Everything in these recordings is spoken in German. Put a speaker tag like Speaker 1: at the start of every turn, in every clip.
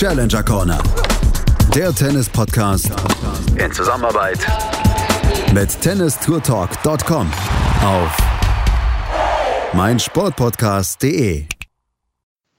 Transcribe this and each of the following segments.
Speaker 1: Challenger Corner. Der Tennis-Podcast in Zusammenarbeit mit tennistourtalk.com auf meinsportpodcast.de.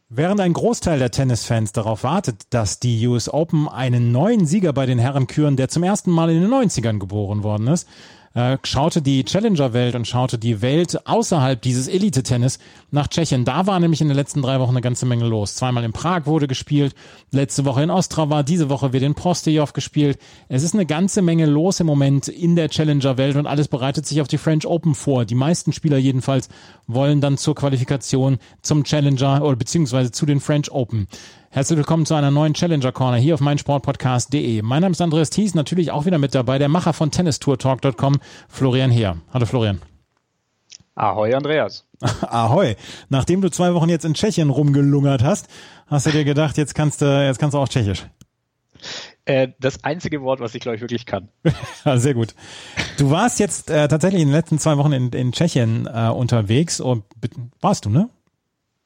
Speaker 2: Während ein Großteil der Tennisfans darauf wartet, dass die US Open einen neuen Sieger bei den Herren küren, der zum ersten Mal in den 90ern geboren worden ist, äh, schaute die Challenger-Welt und schaute die Welt außerhalb dieses Elite-Tennis nach Tschechien. Da war nämlich in den letzten drei Wochen eine ganze Menge los. Zweimal in Prag wurde gespielt, letzte Woche in Ostrava, diese Woche wird in Prostejov gespielt. Es ist eine ganze Menge los im Moment in der Challenger-Welt und alles bereitet sich auf die French Open vor. Die meisten Spieler jedenfalls wollen dann zur Qualifikation zum Challenger oder beziehungsweise zu den French Open. Herzlich willkommen zu einer neuen Challenger Corner hier auf meinsportpodcast.de. Mein Name ist Andreas Thies, natürlich auch wieder mit dabei, der Macher von tennistourtalk.com, Florian Heer. Hallo Florian.
Speaker 3: Ahoi Andreas.
Speaker 2: Ahoi. Nachdem du zwei Wochen jetzt in Tschechien rumgelungert hast, hast du dir gedacht, jetzt kannst du, jetzt kannst du auch Tschechisch.
Speaker 3: Äh, das einzige Wort, was ich glaube ich wirklich kann.
Speaker 2: Sehr gut. Du warst jetzt äh, tatsächlich in den letzten zwei Wochen in, in Tschechien äh, unterwegs. Und, warst du, ne?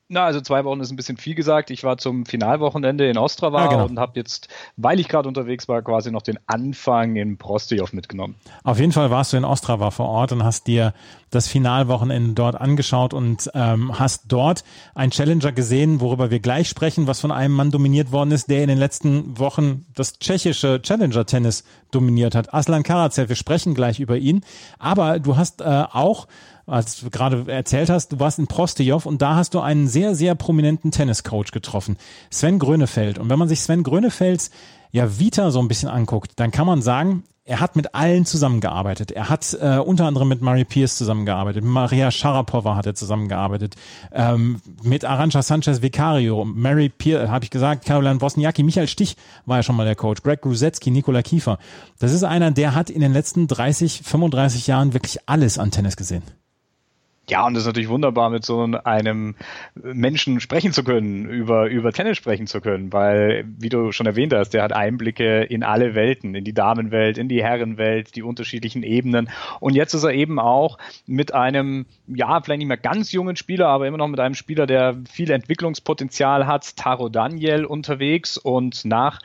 Speaker 3: Na, also zwei Wochen ist ein bisschen viel gesagt. Ich war zum Finalwochenende in Ostrava ah, genau. und habe jetzt, weil ich gerade unterwegs war, quasi noch den Anfang in Prostejov mitgenommen.
Speaker 2: Auf jeden Fall warst du in Ostrava vor Ort und hast dir das Finalwochenende dort angeschaut und ähm, hast dort ein Challenger gesehen, worüber wir gleich sprechen, was von einem Mann dominiert worden ist, der in den letzten Wochen das tschechische Challenger-Tennis dominiert hat. Aslan Karatsev, wir sprechen gleich über ihn. Aber du hast äh, auch als du gerade erzählt hast, du warst in Prostejov und da hast du einen sehr, sehr prominenten Tenniscoach getroffen, Sven Grönefeld. Und wenn man sich Sven Grönefelds ja Vita so ein bisschen anguckt, dann kann man sagen, er hat mit allen zusammengearbeitet. Er hat äh, unter anderem mit Mary Pierce zusammengearbeitet, Maria Sharapova hat er zusammengearbeitet, ähm, mit Arantxa Sanchez Vicario, Mary Pierce, habe ich gesagt, Caroline Wozniacki, Michael Stich war ja schon mal der Coach, Greg Grusetzky, Nikola Kiefer. Das ist einer, der hat in den letzten 30, 35 Jahren wirklich alles an Tennis gesehen.
Speaker 3: Ja, und es ist natürlich wunderbar, mit so einem Menschen sprechen zu können, über, über Tennis sprechen zu können, weil, wie du schon erwähnt hast, der hat Einblicke in alle Welten, in die Damenwelt, in die Herrenwelt, die unterschiedlichen Ebenen. Und jetzt ist er eben auch mit einem, ja, vielleicht nicht mehr ganz jungen Spieler, aber immer noch mit einem Spieler, der viel Entwicklungspotenzial hat, Taro Daniel unterwegs und nach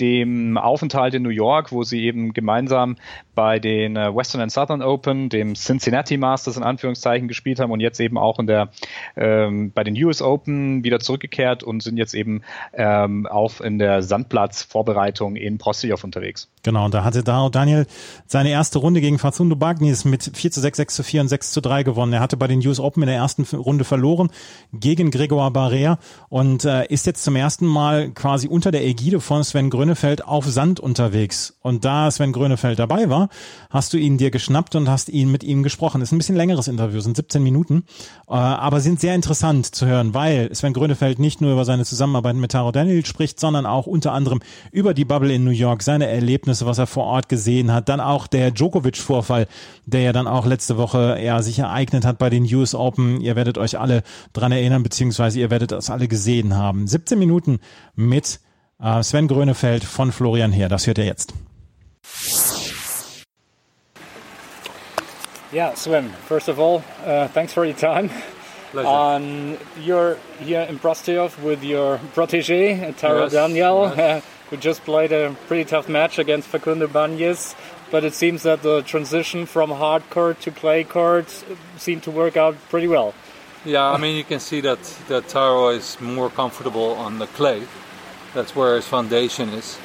Speaker 3: dem Aufenthalt in New York, wo sie eben gemeinsam bei den äh, Western and Southern Open, dem Cincinnati Masters in Anführungszeichen gespielt haben und jetzt eben auch in der ähm, bei den US Open wieder zurückgekehrt und sind jetzt eben ähm, auch in der Sandplatz-Vorbereitung in Prostijov unterwegs.
Speaker 2: Genau, und da hatte Daniel seine erste Runde gegen Facundo Bagnis mit 4 zu 6, 6 zu 4 und 6 zu 3 gewonnen. Er hatte bei den US Open in der ersten Runde verloren gegen Gregor Barrea und äh, ist jetzt zum ersten Mal quasi unter der Ägide von Sven Grönefeld auf Sand unterwegs. Und da Sven Grönefeld dabei war, hast du ihn dir geschnappt und hast ihn mit ihm gesprochen. Ist ein bisschen längeres Interview, sind 17 Minuten, äh, aber sind sehr interessant zu hören, weil Sven Grönefeld nicht nur über seine Zusammenarbeit mit Taro Daniel spricht, sondern auch unter anderem über die Bubble in New York, seine Erlebnisse, was er vor Ort gesehen hat, dann auch der Djokovic-Vorfall, der ja dann auch letzte Woche ja, sich ereignet hat bei den US Open. Ihr werdet euch alle dran erinnern, beziehungsweise ihr werdet das alle gesehen haben. 17 Minuten mit äh, Sven Grönefeld von Florian her. Das hört ihr jetzt.
Speaker 4: Yeah, Sven, first of all, uh, thanks for your time.
Speaker 5: Pleasure.
Speaker 4: Um, you're here in Prostejov with your protege, Taro yes, Daniel, yes. Uh, who just played a pretty tough match against Facundo Banez. But it seems that the transition from hard court to clay court seemed to work out pretty well.
Speaker 5: Yeah, I mean, you can see that, that Taro is more comfortable on the clay. That's where his foundation is.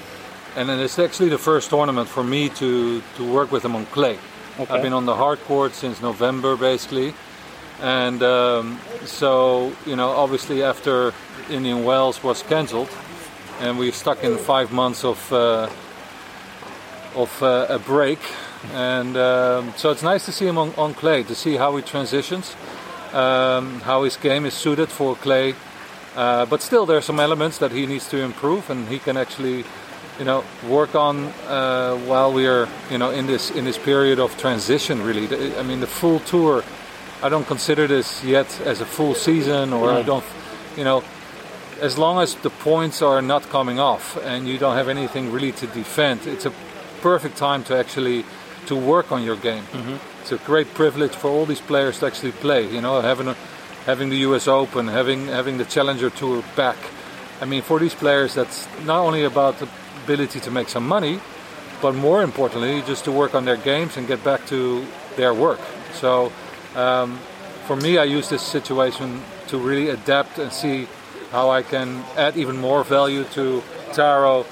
Speaker 5: And then it's actually the first tournament for me to, to work with him on clay. Okay. I've been on the hard court since November, basically, and um, so you know, obviously after Indian Wells was cancelled, and we stuck in five months of uh, of uh, a break, and um, so it's nice to see him on, on clay to see how he transitions, um, how his game is suited for clay. Uh, but still, there are some elements that he needs to improve, and he can actually you know work on uh, while we are you know in this in this period of transition really. I mean the full tour i don't consider this yet as a full season or i don't you know as long as the points are not coming off and you don't have anything really to defend it's a perfect time to actually to work on your game. Mm-hmm. it's a great privilege for all these players to actually play you know having a, having the us open having having the challenger tour back I mean, for these players, that's not only about the ability to make some money, but more importantly, just to work on their games and get back to their work. So, um, for me, I use this situation to really adapt and see how I can add even more value to Taro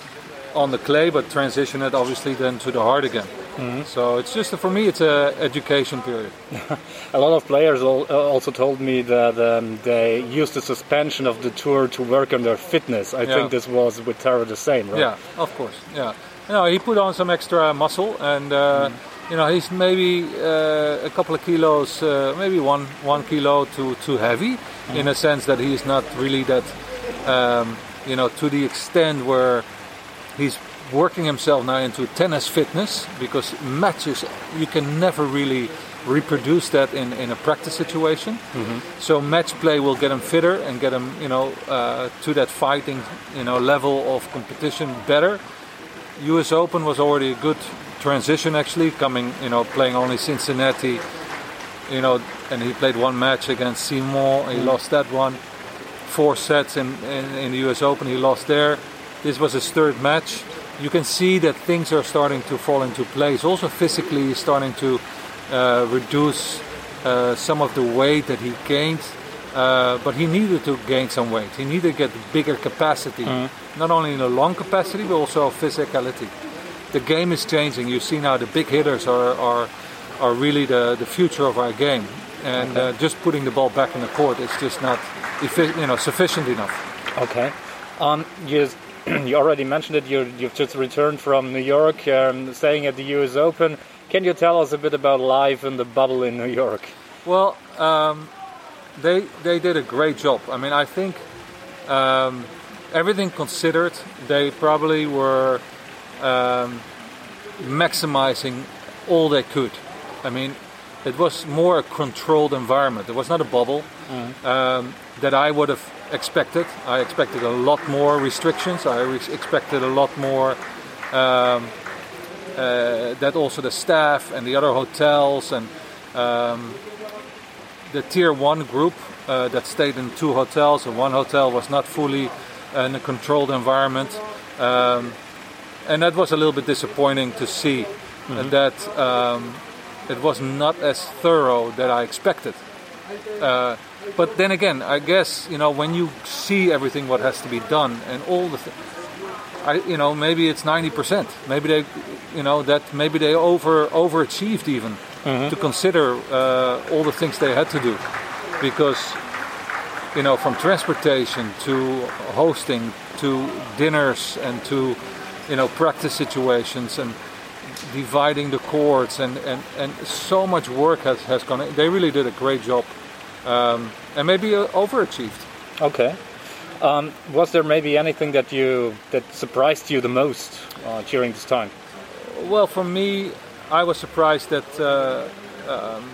Speaker 5: on the clay, but transition it obviously then to the hard again. Mm-hmm. So it's just for me, it's a education period.
Speaker 4: a lot of players also told me that um, they used the suspension of the tour to work on their fitness. I yeah. think this was with Taro the same, right?
Speaker 5: Yeah, of course. Yeah, you know, he put on some extra muscle, and uh, mm. you know, he's maybe uh, a couple of kilos, uh, maybe one one kilo too too heavy, mm. in a sense that he's not really that, um, you know, to the extent where he's working himself now into tennis fitness because matches you can never really reproduce that in, in a practice situation. Mm-hmm. So match play will get him fitter and get him, you know, uh, to that fighting, you know, level of competition better. U.S. Open was already a good transition actually, coming, you know, playing only Cincinnati, you know, and he played one match against Simon. He mm-hmm. lost that one. Four sets in, in, in the U.S. Open, he lost there. This was his third match you can see that things are starting to fall into place. Also, physically, he's starting to uh, reduce uh, some of the weight that he gained. Uh, but he needed to gain some weight. He needed to get bigger capacity, mm. not only in a long capacity but also physicality. The game is changing. You see now the big hitters are are, are really the, the future of our game, and okay. Uh, just putting the ball back in the court is just not you know sufficient enough.
Speaker 4: Okay. Um, you you already mentioned it. You, have just returned from New York, um, staying at the U.S. Open. Can you tell us a bit about life in the bubble in New York?
Speaker 5: Well, um, they they did a great job. I mean, I think um, everything considered, they probably were um, maximizing all they could. I mean, it was more a controlled environment. It was not a bubble mm. that I would have expected. I expected a lot more restrictions. I re- expected a lot more um, uh, that also the staff and the other hotels and um, the tier one group uh, that stayed in two hotels and one hotel was not fully in a controlled environment. Um, and that was a little bit disappointing to see mm-hmm. that um, it was not as thorough that I expected. Uh, but then again, I guess you know when you see everything what has to be done and all the, th- I you know maybe it's ninety percent. Maybe they, you know that maybe they over overachieved even mm-hmm. to consider uh, all the things they had to do, because you know from transportation to hosting to dinners and to you know practice situations and dividing the courts and, and, and so much work has, has gone in. They really did a great job um, and maybe uh, overachieved.
Speaker 4: Okay. Um, was there maybe anything that you that surprised you the most uh, during this time?
Speaker 5: Well, for me, I was surprised that uh, um,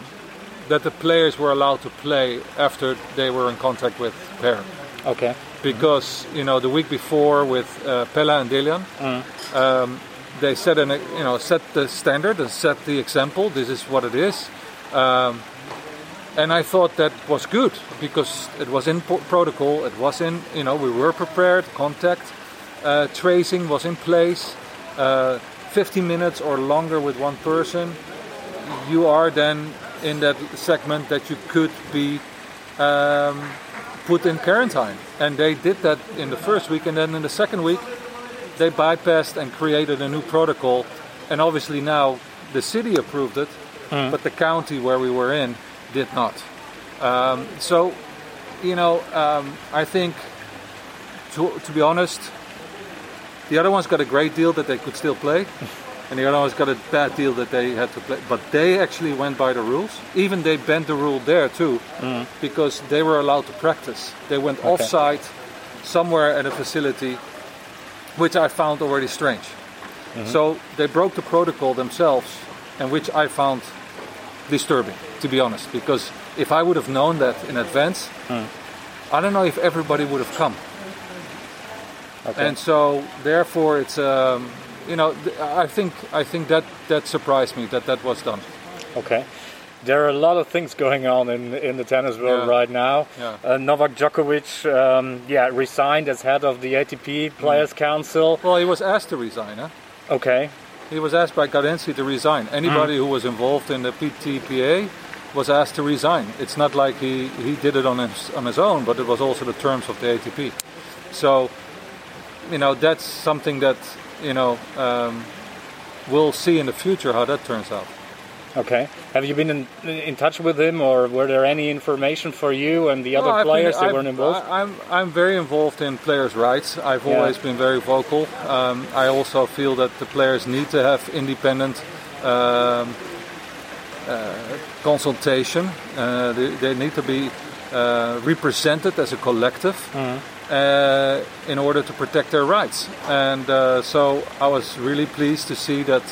Speaker 5: that the players were allowed to play after they were in contact with Per.
Speaker 4: Okay.
Speaker 5: Because you know the week before with uh, Pella and Delian, mm. um, they set an you know set the standard and set the example. This is what it is. Um, and I thought that was good because it was in protocol. It was in, you know, we were prepared. Contact uh, tracing was in place. Uh, 15 minutes or longer with one person, you are then in that segment that you could be um, put in quarantine. And they did that in the first week, and then in the second week, they bypassed and created a new protocol. And obviously now the city approved it, mm. but the county where we were in did not. Um, so, you know, um, I think, to, to be honest, the other ones got a great deal that they could still play, and the other ones got a bad deal that they had to play. But they actually went by the rules. Even they bent the rule there too, mm. because they were allowed to practice. They went okay. off-site somewhere at a facility, which I found already strange. Mm-hmm. So they broke the protocol themselves, and which I found disturbing to be honest, because if I would have known that in advance, mm. I don't know if everybody would have come. Okay. And so, therefore, it's um, you know, I think I think that that surprised me that that was done.
Speaker 4: Okay. There are a lot of things going on in in the tennis world
Speaker 5: Yeah.
Speaker 4: right now.
Speaker 5: Yeah.
Speaker 4: Uh, Novak Djokovic, um, yeah, resigned as head of the ATP Players Council.
Speaker 5: Well, he was asked to resign. Huh?
Speaker 4: Okay,
Speaker 5: He was asked by Garenzi to resign. Anybody who was involved in the PTPA was asked to resign. It's not like he, he did it on his, on his own, but it was also the terms of the ATP. So, you know, that's something that, you know, um, we'll see in the future how that turns out.
Speaker 4: Okay. Have you been in, in touch with him, or were there any information for you and the other
Speaker 5: I've been-
Speaker 4: players that
Speaker 5: I've-
Speaker 4: weren't involved?
Speaker 5: I'm I'm very involved in players' rights. I've
Speaker 4: Yeah.
Speaker 5: always been very vocal. Um, I also feel that the players need to have independent um, uh, consultation. Uh, they, they need to be uh, represented as a collective. Uh, in order to protect their rights, and uh, so I was really pleased to see that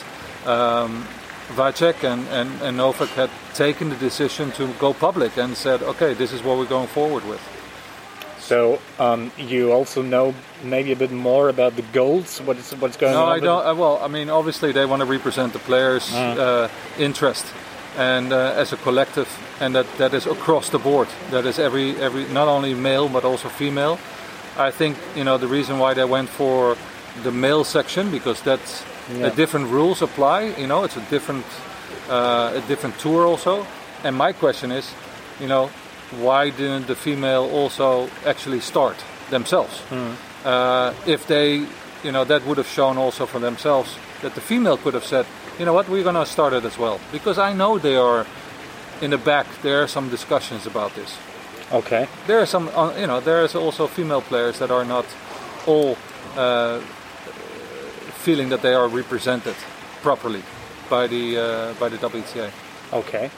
Speaker 5: um, Vacek and, and, and Novak had taken the decision to go public and said, okay, this is what we're going forward with.
Speaker 4: So um, you also know maybe a bit more about the goals. What is what's going
Speaker 5: No,
Speaker 4: on?
Speaker 5: I don't. Uh, well, I mean, obviously they want to represent the players' uh, interest and uh, as a collective, and that, that is across the board. That is every every not only male but also female. I think you know the reason why they went for the male section because that's
Speaker 4: Yeah.
Speaker 5: a different rules apply. You know, it's a different uh, a different tour also. And my question is, you know, why didn't the female also actually start themselves? Uh, if they, you know, that would have shown also for themselves that the female could have said, you know what, we're going to start it as well. Because I know they are in the back. There are some discussions about this.
Speaker 4: Okay.
Speaker 5: There are some, uh, you know, there is also female players that are not all uh, feeling that they are represented properly by the uh, by the WTA.
Speaker 4: Okay.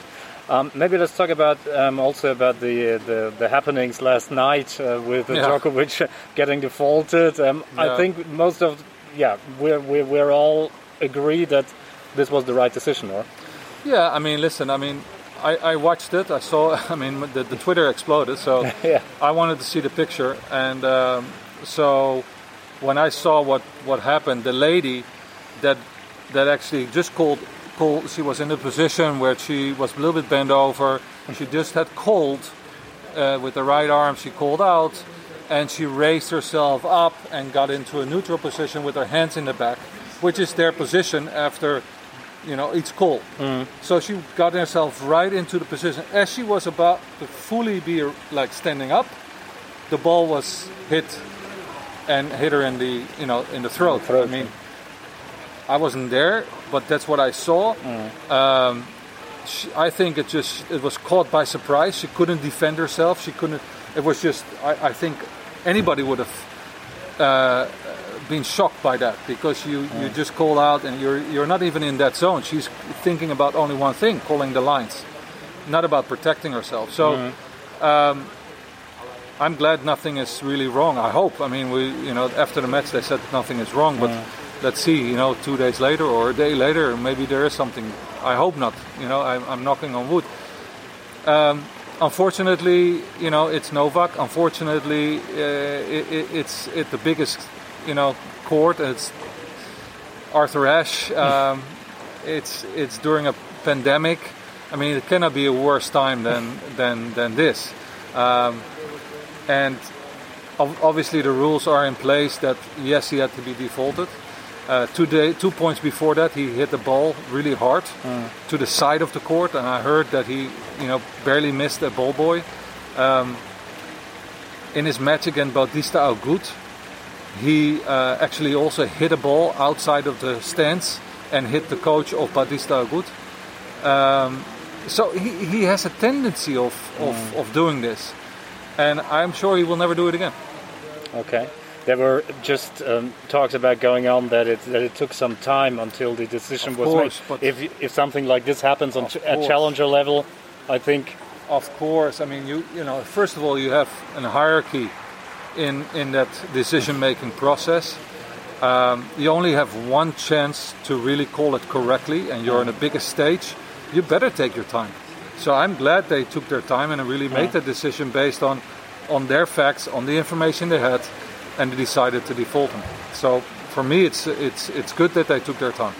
Speaker 4: Um, maybe let's talk about um, also about the, the the happenings last night uh, with uh,
Speaker 5: Yeah.
Speaker 4: Djokovic getting defaulted. Um, I think most of yeah we're, we're we're all agree that this was the right decision, or
Speaker 5: Yeah, I mean, listen, I mean, I, I watched it. I saw, I mean, the, the Twitter exploded, so
Speaker 4: Yeah.
Speaker 5: I wanted to see the picture. And um, so when I saw what, what happened, the lady that that actually just called, called, she was in a position where she was a little bit bent over. And she just had called uh, with the right arm. She called out, and she raised herself up and got into a neutral position with her hands in the back, which is their position after, you know, each call. So she got herself right into the position as she was about to fully be like standing up. The ball was hit and hit her in the, you know, in the throat.
Speaker 4: throat,
Speaker 5: I mean, I wasn't there, but that's what I saw. Um, she, I think it just it was caught by surprise. She couldn't defend herself. She couldn't. It was just. I, I think anybody would have uh, been shocked by that because you, you just call out and you're you're not even in that zone. She's thinking about only one thing, calling the lines, not about protecting herself. So. Um, I'm glad nothing is really wrong. I hope. I mean, we, you know, after the match they said nothing is wrong, but let's see. You know, two days later or a day later, maybe there is something. I hope not. You know, I'm, I'm knocking on wood. Um, unfortunately, you know, it's Novak. Unfortunately, uh, it, it, it's it the biggest, you know, court. It's Arthur Ashe. Um, it's it's during a pandemic. I mean, it cannot be a worse time than than than this. Um, and ob- obviously the rules are in place that yes, he had to be defaulted. Uh, two, day, two points before that, he hit the ball really hard to the side of the court, and I heard that he, you know, barely missed a ball boy. Um, in his match against Bautista Agut, he uh, actually also hit a ball outside of the stands and hit the coach of Bautista Agut. Um, so he, he has a tendency of, of, of doing this, and I'm sure he will never do it again.
Speaker 4: Okay. There were just um, talks about going on that it that it took some time until the decision
Speaker 5: Of
Speaker 4: was
Speaker 5: course,
Speaker 4: made. If if something like this happens on ch- at challenger level, I think
Speaker 5: Of course, I mean you you know first of all you have a hierarchy in in that decision making process. Um, you only have one chance to really call it correctly, and you're on the biggest stage. You better take your time. So I'm glad they took their time and really made that decision based on on their facts, on the information they had, and they decided to default him. So for me, it's it's it's good that they took their time.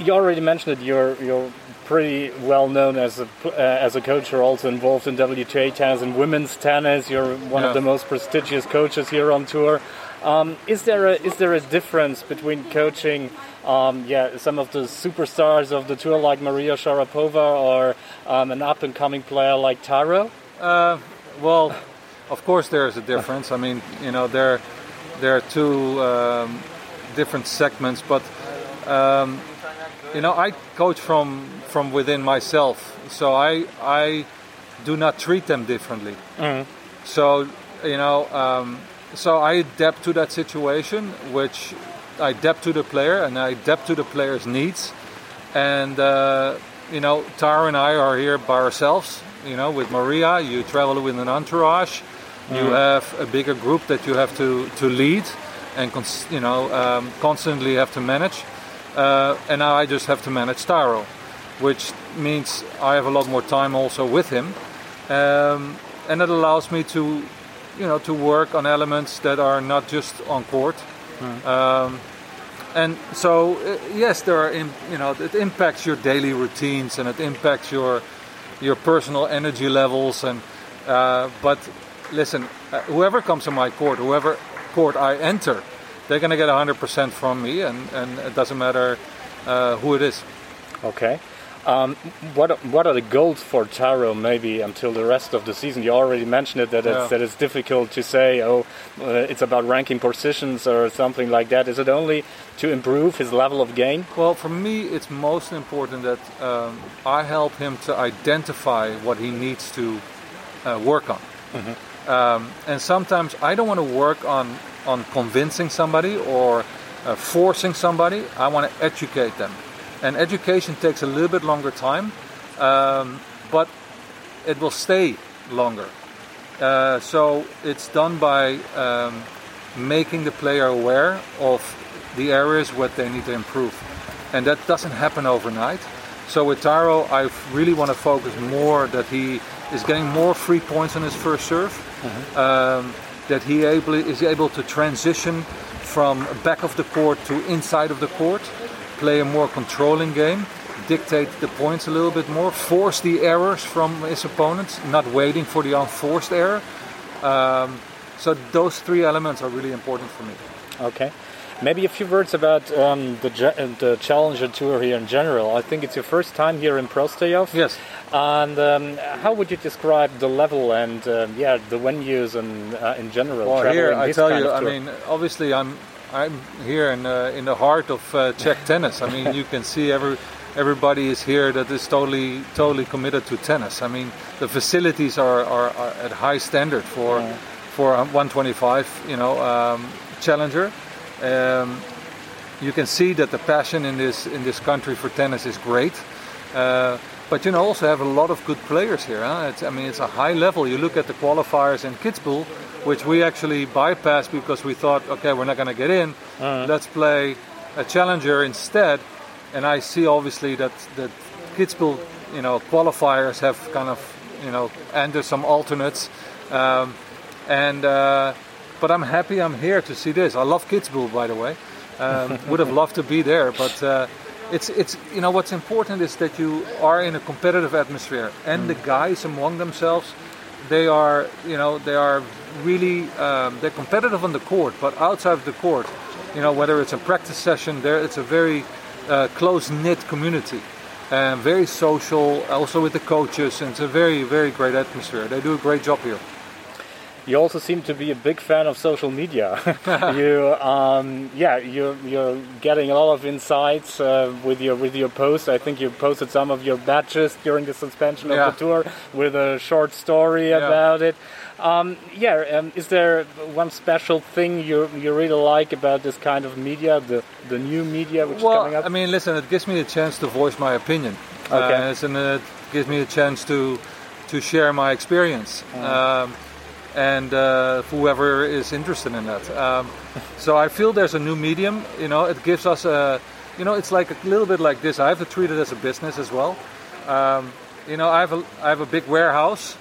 Speaker 4: you already mentioned it. You're you're pretty well known as a uh, as a coach. You're also involved in WTA tennis and women's tennis. You're one
Speaker 5: Yeah.
Speaker 4: of the most prestigious coaches here on tour. Um, is there a is there a difference between coaching? Um, yeah, some of the superstars of the tour like Maria Sharapova or um, an up and coming player like Taro.
Speaker 5: Uh, well, of course there is a difference. I mean, you know, there there are two um, different segments, but um, you know, I coach from from within myself, so I I do not treat them differently. So you know, um, so I adapt to that situation, which adapt to the player, and I adapt to the player's needs. And uh, you know, Tara and I are here by ourselves. You know, with Maria, you travel with an entourage. You have a bigger group that you have to to lead, and cons- you know, um, constantly have to manage. Uh, and now I just have to manage Taro, which means I have a lot more time also with him, um, and it allows me to, you know, to work on elements that are not just on court. Um, and so, uh, yes, there are, im- you know, it impacts your daily routines and it impacts your your personal energy levels. And uh, but listen, uh, whoever comes to my court, whoever court I enter, they're going to get 100% from me, and, and it doesn't matter uh, who it is.
Speaker 4: Okay. Um, what what are the goals for Taro maybe until the rest of the season? You already mentioned it that
Speaker 5: Yeah.
Speaker 4: it's, that it's difficult to say. Oh, uh, it's about ranking positions or something like that. Is it only to improve his level of game?
Speaker 5: Well, for me, it's most important that um, I help him to identify what he needs to uh, work on. Um, and sometimes I don't want to work on on convincing somebody or uh, forcing somebody. I want to educate them, and education takes a little bit longer time, um, but it will stay longer. Uh, so it's done by um, making the player aware of the areas where they need to improve, and that doesn't happen overnight. So with Taro, I really want to focus more that he is getting more free points on his first serve, um, that he able, is able to transition from back of the court to inside of the court, play a more controlling game, dictate the points a little bit more, force the errors from his opponents, not waiting for the unforced error. Um, so those three elements are really important for me.
Speaker 4: Okay. Maybe a few words about um, the uh, the Challenger Tour here in general. I think it's your first time here in Prostayov.
Speaker 5: Yes.
Speaker 4: And um, how would you describe the level and um, yeah the venues and uh, in general?
Speaker 5: Well, here I tell you, I mean, obviously I'm I'm here in uh, in the heart of uh, Czech tennis. I mean, you can see every everybody is here that is totally totally committed to tennis. I mean, the facilities are, are, are at high standard for for a 125, you know, um, challenger. Um, you can see that the passion in this in this country for tennis is great. Uh, but you know, also have a lot of good players here. Huh? It's, I mean, it's a high level. You look at the qualifiers in Kitzbühel, which we actually bypassed because we thought, okay, we're not going to get in. Let's play a challenger instead. And I see obviously that that Kitzbühel, you know, qualifiers have kind of, you know, entered some alternates. Um, and uh, but I'm happy I'm here to see this. I love Kitzbühel, by the way. Um, would have loved to be there, but uh, it's it's you know what's important is that you are in a competitive atmosphere, and the guys among themselves, they are you know they are really um, they're competitive on the court, but outside of the court, you know whether it's a practice session, there it's a very uh, close knit community. And very social, also with the coaches, and it's a very, very great atmosphere. They do a great job here.
Speaker 4: You also seem to be a big fan of social media. you, um, yeah, you're you're getting a lot of insights uh, with your with your posts. I think you posted some of your badges during the suspension of the tour with a short story
Speaker 5: Yeah.
Speaker 4: about it. Um, yeah, um, is there one special thing you you really like about this kind of media, the the new media which is coming
Speaker 5: Well,
Speaker 4: up?
Speaker 5: I mean, listen, it gives me a chance to voice my opinion.
Speaker 4: Okay.
Speaker 5: Uh, it's an, it gives me a chance to to share my experience. Um, and uh, whoever is interested in that. Um, so I feel there's a new medium. You know, it gives us a, you know, it's like a little bit like this. I have to treat it as a business as well. Um, you know, I have a I have a big warehouse,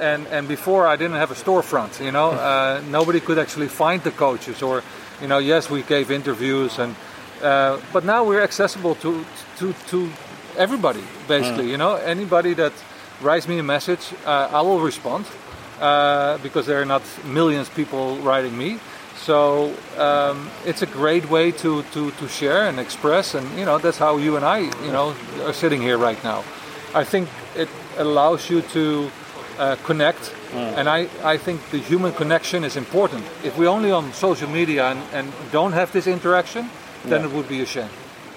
Speaker 5: and and before I didn't have a storefront. You know, uh, nobody could actually find the coaches, or you know, yes, we gave interviews, and uh, but now we're accessible to to to everybody, basically. Mm. You know, anybody that writes me a message, uh, I will respond uh, because there are not millions people writing me. So um, it's a great way to, to, to share and express, and you know that's how you and I, you know, are sitting here right now. I think it allows you to uh, connect, mm. and I, I think the human connection is important. If we only on social media and, and don't have this interaction, then yeah. it would be a shame.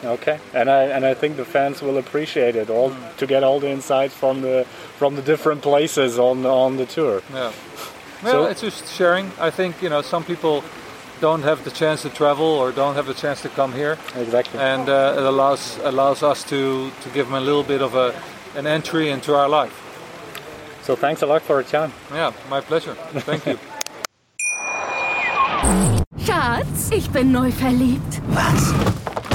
Speaker 4: Okay, and I and I think the fans will appreciate it all mm. to get all the insights from the from the different places on on the tour.
Speaker 5: Yeah. Well, so, it's just sharing. I think you know some people don't have the chance to travel or don't have the chance to come here.
Speaker 4: Exactly.
Speaker 5: And uh, it allows allows us to to give them a little bit of a an entry into our life.
Speaker 4: So thanks a lot for your time.
Speaker 5: Yeah, my pleasure. Thank you.
Speaker 6: Schatz, ich bin neu verliebt.
Speaker 7: Was?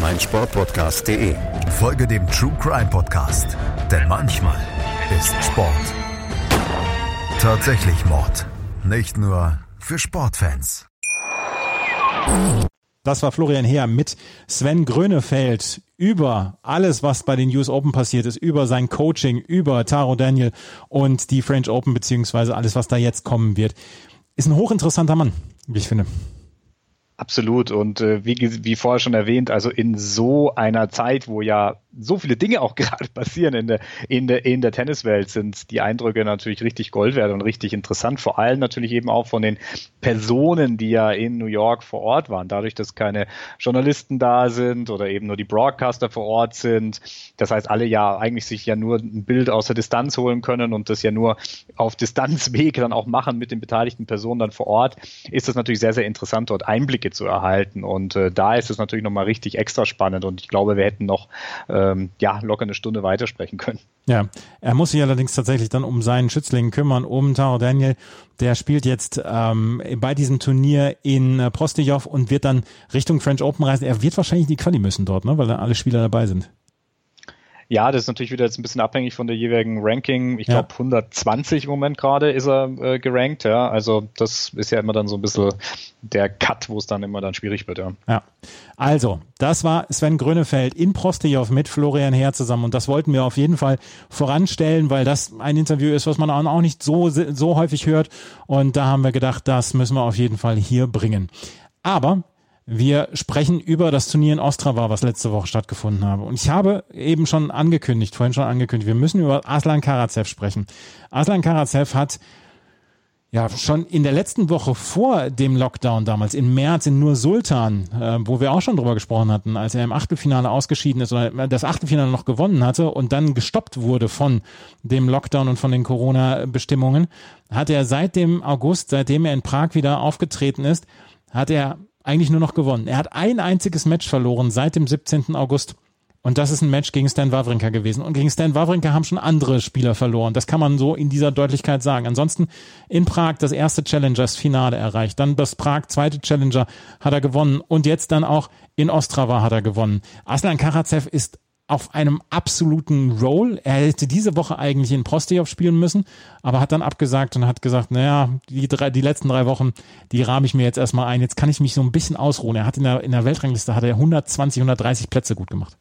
Speaker 1: meinsportpodcast.de. Folge dem True Crime Podcast, denn manchmal ist Sport tatsächlich Mord. Nicht nur für Sportfans.
Speaker 2: Das war Florian Heer mit Sven Grönefeld über alles, was bei den US Open passiert ist, über sein Coaching, über Taro Daniel und die French Open, beziehungsweise alles, was da jetzt kommen wird. Ist ein hochinteressanter Mann, wie ich finde.
Speaker 3: Absolut. Und äh, wie, wie vorher schon erwähnt, also in so einer Zeit, wo ja so viele Dinge auch gerade passieren in der, in der, in der Tenniswelt, sind die Eindrücke natürlich richtig Gold wert und richtig interessant. Vor allem natürlich eben auch von den Personen, die ja in New York vor Ort waren. Dadurch, dass keine Journalisten da sind oder eben nur die Broadcaster vor Ort sind. Das heißt, alle ja eigentlich sich ja nur ein Bild aus der Distanz holen können und das ja nur auf Distanzweg dann auch machen mit den beteiligten Personen dann vor Ort, ist das natürlich sehr, sehr interessant, dort Einblicke zu erhalten. Und äh, da ist es natürlich nochmal richtig extra spannend und ich glaube, wir hätten noch äh, ähm, ja, locker eine Stunde weitersprechen können.
Speaker 2: Ja, er muss sich allerdings tatsächlich dann um seinen Schützling kümmern, um Taro Daniel. Der spielt jetzt ähm, bei diesem Turnier in äh, Prostijov und wird dann Richtung French Open reisen. Er wird wahrscheinlich die Quali müssen dort, ne? weil da alle Spieler dabei sind.
Speaker 3: Ja, das ist natürlich wieder jetzt ein bisschen abhängig von der jeweiligen Ranking. Ich ja. glaube 120 im Moment gerade ist er äh, gerankt, ja. Also das ist ja immer dann so ein bisschen der Cut, wo es dann immer dann schwierig wird, ja.
Speaker 2: Ja. Also, das war Sven Grönefeld in Prostejov mit Florian Herr zusammen und das wollten wir auf jeden Fall voranstellen, weil das ein Interview ist, was man auch nicht so, so häufig hört und da haben wir gedacht, das müssen wir auf jeden Fall hier bringen. Aber wir sprechen über das Turnier in Ostrava, was letzte Woche stattgefunden habe. Und ich habe eben schon angekündigt, vorhin schon angekündigt, wir müssen über Aslan Karatsev sprechen. Aslan Karatsev hat ja schon in der letzten Woche vor dem Lockdown damals, im März in Nur Sultan, äh, wo wir auch schon drüber gesprochen hatten, als er im Achtelfinale ausgeschieden ist oder das Achtelfinale noch gewonnen hatte und dann gestoppt wurde von dem Lockdown und von den Corona-Bestimmungen, hat er seit dem August, seitdem er in Prag wieder aufgetreten ist, hat er eigentlich nur noch gewonnen. Er hat ein einziges Match verloren seit dem 17. August. Und das ist ein Match gegen Stan Wawrinka gewesen. Und gegen Stan Wawrinka haben schon andere Spieler verloren. Das kann man so in dieser Deutlichkeit sagen. Ansonsten in Prag das erste Challengers-Finale erreicht. Dann das Prag zweite Challenger hat er gewonnen. Und jetzt dann auch in Ostrava hat er gewonnen. Aslan Karatsev ist auf einem absoluten Roll. Er hätte diese Woche eigentlich in Prostejov spielen müssen, aber hat dann abgesagt und hat gesagt, naja, die, drei, die letzten drei Wochen, die rahme ich mir jetzt erstmal ein. Jetzt kann ich mich so ein bisschen ausruhen. Er hat in der, in der Weltrangliste hat er 120, 130 Plätze gut gemacht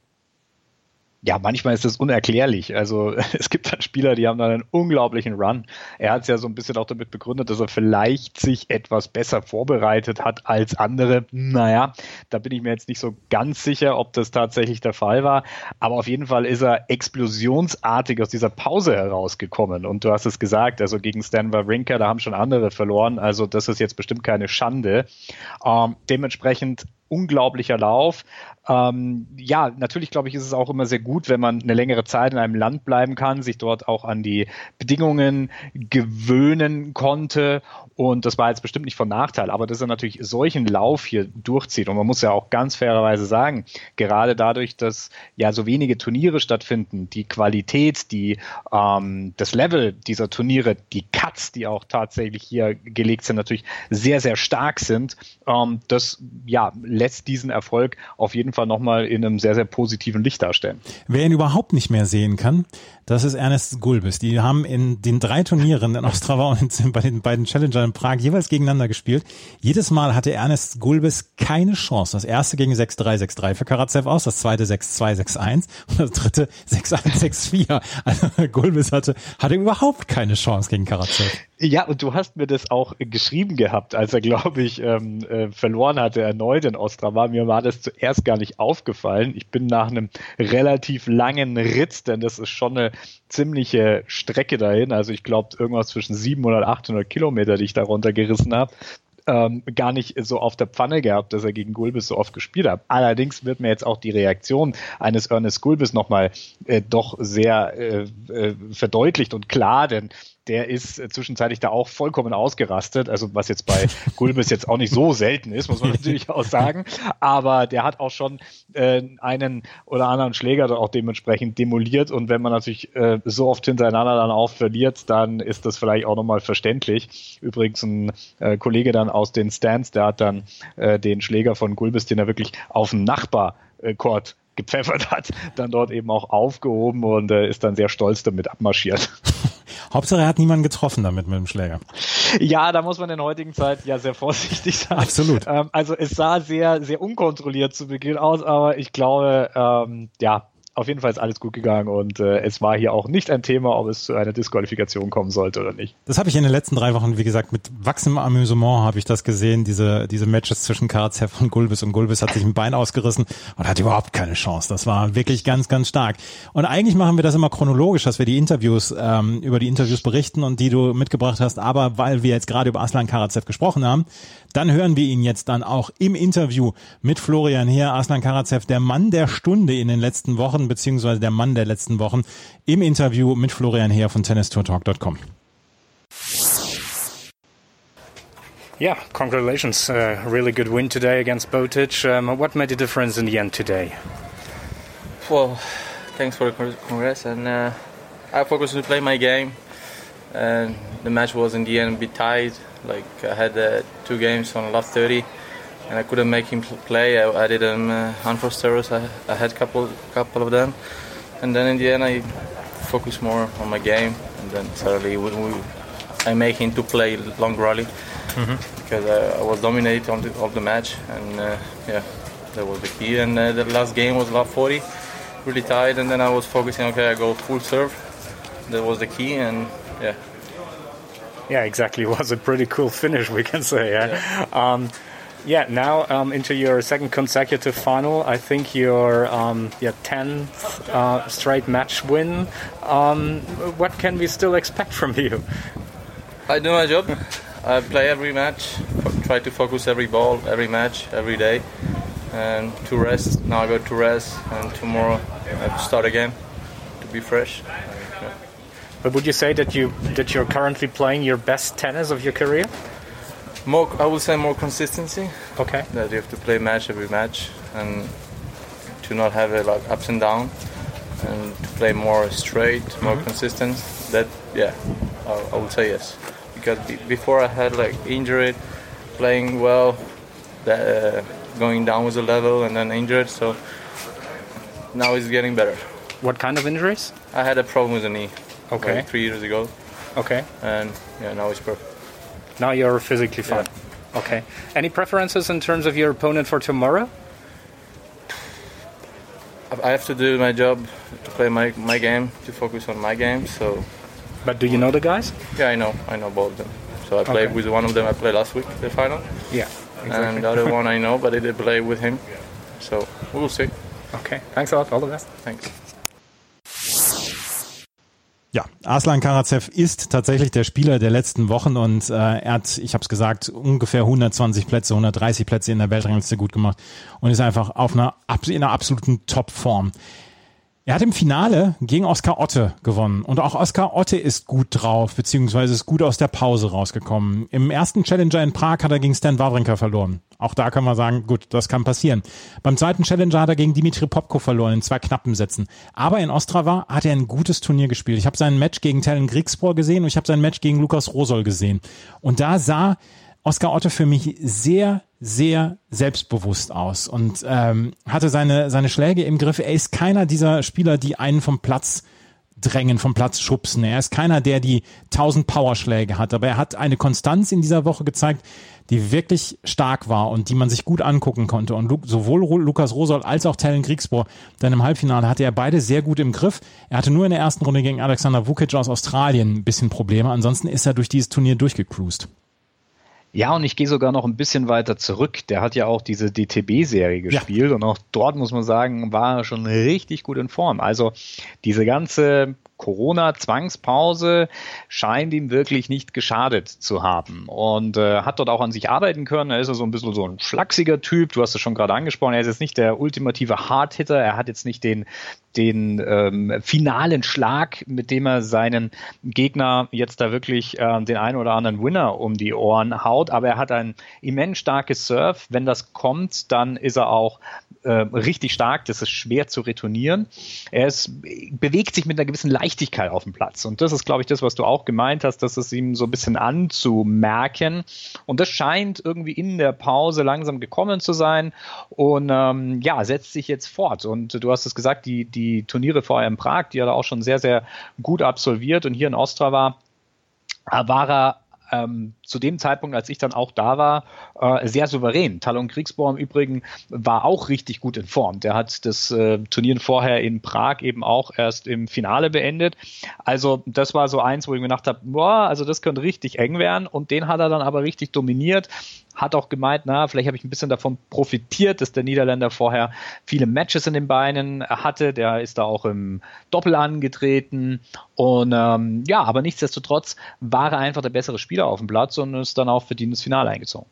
Speaker 3: ja, manchmal ist das unerklärlich. Also es gibt dann Spieler, die haben dann einen unglaublichen Run. Er hat es ja so ein bisschen auch damit begründet, dass er vielleicht sich etwas besser vorbereitet hat als andere. Naja, da bin ich mir jetzt nicht so ganz sicher, ob das tatsächlich der Fall war. Aber auf jeden Fall ist er explosionsartig aus dieser Pause herausgekommen. Und du hast es gesagt, also gegen Stan Wawrinka, da haben schon andere verloren. Also das ist jetzt bestimmt keine Schande. Ähm, dementsprechend unglaublicher Lauf. Ähm, ja, natürlich glaube ich, ist es auch immer sehr gut, wenn man eine längere Zeit in einem Land bleiben kann, sich dort auch an die Bedingungen gewöhnen konnte. Und das war jetzt bestimmt nicht von Nachteil, aber dass er natürlich solchen Lauf hier durchzieht. Und man muss ja auch ganz fairerweise sagen, gerade dadurch, dass ja so wenige Turniere stattfinden, die Qualität, die ähm, das Level dieser Turniere, die Cuts, die auch tatsächlich hier gelegt sind, natürlich sehr, sehr stark sind. Ähm, das ja lässt diesen Erfolg auf jeden Fall nochmal in einem sehr, sehr positiven Licht darstellen.
Speaker 2: Wer ihn überhaupt nicht mehr sehen kann, das ist Ernest Gulbis. Die haben in den drei Turnieren in Ostrava und bei den beiden Challenger in Prag jeweils gegeneinander gespielt. Jedes Mal hatte Ernest Gulbis keine Chance. Das erste ging 6-3, 6-3 für Karatsev aus, das zweite 6-2, 6-1 und das dritte 6-1, 6-4. Also Gulbis hatte, hatte überhaupt keine Chance gegen Karatsev.
Speaker 3: Ja, und du hast mir das auch geschrieben gehabt, als er, glaube ich, ähm, äh, verloren hatte erneut in Ostrava. Mir war das zuerst gar nicht aufgefallen. Ich bin nach einem relativ langen Ritt, denn das ist schon eine ziemliche Strecke dahin. Also ich glaube irgendwas zwischen 700 und 800 Kilometer, die ich da runtergerissen habe. Ähm, gar nicht so auf der Pfanne gehabt, dass er gegen Gulbis so oft gespielt hat. Allerdings wird mir jetzt auch die Reaktion eines Ernest Gulbis nochmal äh, doch sehr äh, äh, verdeutlicht und klar, denn der ist äh, zwischenzeitlich da auch vollkommen ausgerastet. Also was jetzt bei Gulbis jetzt auch nicht so selten ist, muss man natürlich auch sagen. Aber der hat auch schon äh, einen oder anderen Schläger auch dementsprechend demoliert. Und wenn man natürlich äh, so oft hintereinander dann auch verliert, dann ist das vielleicht auch nochmal verständlich. Übrigens ein äh, Kollege dann aus den Stands, der hat dann äh, den Schläger von Gulbis, den er wirklich auf den Nachbarcourt gepfeffert hat, dann dort eben auch aufgehoben und äh, ist dann sehr stolz damit abmarschiert.
Speaker 2: Hauptsache er hat niemanden getroffen damit mit dem Schläger.
Speaker 3: Ja, da muss man in der heutigen Zeit ja sehr vorsichtig sein.
Speaker 2: Absolut.
Speaker 3: Ähm, also es sah sehr, sehr unkontrolliert zu Beginn aus, aber ich glaube, ähm, ja, auf jeden Fall ist alles gut gegangen und äh, es war hier auch nicht ein Thema, ob es zu einer Disqualifikation kommen sollte oder nicht.
Speaker 2: Das habe ich in den letzten drei Wochen, wie gesagt, mit wachsendem Amüsement habe ich das gesehen, diese, diese Matches zwischen Karatsev und Gulbis und Gulbis hat sich ein Bein ausgerissen und hat überhaupt keine Chance. Das war wirklich ganz, ganz stark. Und eigentlich machen wir das immer chronologisch, dass wir die Interviews, ähm, über die Interviews berichten und die du mitgebracht hast, aber weil wir jetzt gerade über Aslan Karatsev gesprochen haben, dann hören wir ihn jetzt dann auch im Interview mit Florian Heer, Aslan Karatsev, der Mann der Stunde in den letzten Wochen, beziehungsweise der Mann der letzten Wochen, im Interview mit Florian Heer von tennistourtalk.com.
Speaker 4: Yeah, congratulations. Uh, really good win today against Botic. Um, what made the difference in the end today?
Speaker 8: Well, thanks for the congrats. And uh, I focused to play my game. And the match was in the end a bit tight. Like I had uh, two games on the last 30, and I couldn't make him play. I, I did um, uh, unforced errors. I, I had couple couple of them, and then in the end I focused more on my game. And then suddenly we, we, I make him to play long rally mm-hmm. because I, I, was dominated on the, of the match, and uh, yeah, that was the key. And uh, the last game was last 40, really tight, and then I was focusing. Okay, I go full serve. That was the key, and yeah,
Speaker 4: yeah, exactly. It was a pretty cool finish, we can say. Yeah. yeah. Um, yeah now um, into your second consecutive final. I think your um, yeah, 10th uh, straight match win. Um, what can we still expect from you?
Speaker 8: I do my job. I play every match, try to focus every ball, every match, every day. And to rest, now I go to rest, and tomorrow I start again to be fresh.
Speaker 4: But would you say that you that you're currently playing your best tennis of your career?
Speaker 8: More, I would say more consistency.
Speaker 4: Okay.
Speaker 8: That you have to play match every match and to not have it like ups and down, and to play more straight, more mm-hmm. consistent. That yeah, I, I, would say yes. Because be, before I had like injured, playing well, that, uh, going down with the level, and then injured. So now it's getting better.
Speaker 4: What kind of injuries?
Speaker 8: I had a problem with the knee.
Speaker 4: Okay.
Speaker 8: Like three years ago.
Speaker 4: Okay.
Speaker 8: And yeah, now it's perfect.
Speaker 4: Now you're physically fine. Okay. Any preferences in terms of your opponent for tomorrow?
Speaker 8: I have to do my job to play my, my game, to focus on my game. So.
Speaker 4: But do you know the guys?
Speaker 8: Yeah, I know. I know both of them. So I played okay. with one of them. I played last week, the final.
Speaker 4: Yeah.
Speaker 8: Exactly. And the other one I know, but I did play with him. So we'll see.
Speaker 4: Okay. Thanks a lot. All the best.
Speaker 8: Thanks.
Speaker 2: Ja, Aslan Karacev ist tatsächlich der Spieler der letzten Wochen und äh, er hat, ich habe es gesagt, ungefähr 120 Plätze, 130 Plätze in der Weltrangliste gut gemacht und ist einfach auf einer, in einer absoluten Topform. Er hat im Finale gegen Oskar Otte gewonnen. Und auch Oskar Otte ist gut drauf, beziehungsweise ist gut aus der Pause rausgekommen. Im ersten Challenger in Prag hat er gegen Stan Wawrinka verloren. Auch da kann man sagen, gut, das kann passieren. Beim zweiten Challenger hat er gegen Dimitri Popko verloren in zwei knappen Sätzen. Aber in Ostrava hat er ein gutes Turnier gespielt. Ich habe sein Match gegen Tellen Grigspor gesehen und ich habe sein Match gegen Lukas Rosol gesehen. Und da sah Oskar Otto für mich sehr, sehr selbstbewusst aus und ähm, hatte seine, seine Schläge im Griff. Er ist keiner dieser Spieler, die einen vom Platz drängen, vom Platz schubsen. Er ist keiner, der die 1000 Powerschläge hat, aber er hat eine Konstanz in dieser Woche gezeigt, die wirklich stark war und die man sich gut angucken konnte. Und sowohl Lukas Rosol als auch Tellen Kriegsbohr, dann im Halbfinale hatte er beide sehr gut im Griff. Er hatte nur in der ersten Runde gegen Alexander Vukic aus Australien ein bisschen Probleme. Ansonsten ist er durch dieses Turnier durchgecruised.
Speaker 3: Ja, und ich gehe sogar noch ein bisschen weiter zurück. Der hat ja auch diese DTB-Serie gespielt ja. und auch dort muss man sagen, war er schon richtig gut in Form. Also diese ganze Corona-Zwangspause scheint ihm wirklich nicht geschadet zu haben und äh, hat dort auch an sich arbeiten können. Er ist so ein bisschen so ein schlachsiger Typ. Du hast es schon gerade angesprochen. Er ist jetzt nicht der ultimative Hardhitter. Er hat jetzt nicht den den ähm, finalen Schlag, mit dem er seinen Gegner jetzt da wirklich äh, den einen oder anderen Winner um die Ohren haut. Aber er hat ein immens starkes Surf. Wenn das kommt, dann ist er auch äh, richtig stark. Das ist schwer zu retournieren. Er ist, bewegt sich mit einer gewissen Leichtigkeit auf dem Platz. Und das ist, glaube ich, das, was du auch gemeint hast, dass es ihm so ein bisschen anzumerken. Und das scheint irgendwie in der Pause langsam gekommen zu sein. Und ähm, ja, setzt sich jetzt fort. Und du hast es gesagt, die, die Turniere vorher in Prag, die hat er auch schon sehr, sehr gut absolviert. Und hier in Ostrava war er ähm, zu dem Zeitpunkt, als ich dann auch da war, äh, sehr souverän. Talon Kriegsbohr im Übrigen war auch richtig gut in Form. Der hat das äh, Turnier vorher in Prag eben auch erst im Finale beendet. Also das war so eins, wo ich mir gedacht habe, boah, also das könnte richtig eng werden. Und den hat er dann aber richtig dominiert. Hat auch gemeint, na, vielleicht habe ich ein bisschen davon profitiert, dass der Niederländer vorher viele Matches in den Beinen hatte. Der ist da auch im Doppel angetreten. Und ähm, ja, aber nichtsdestotrotz war er einfach der bessere Spieler auf dem Platz und ist dann auch verdient ins Finale eingezogen.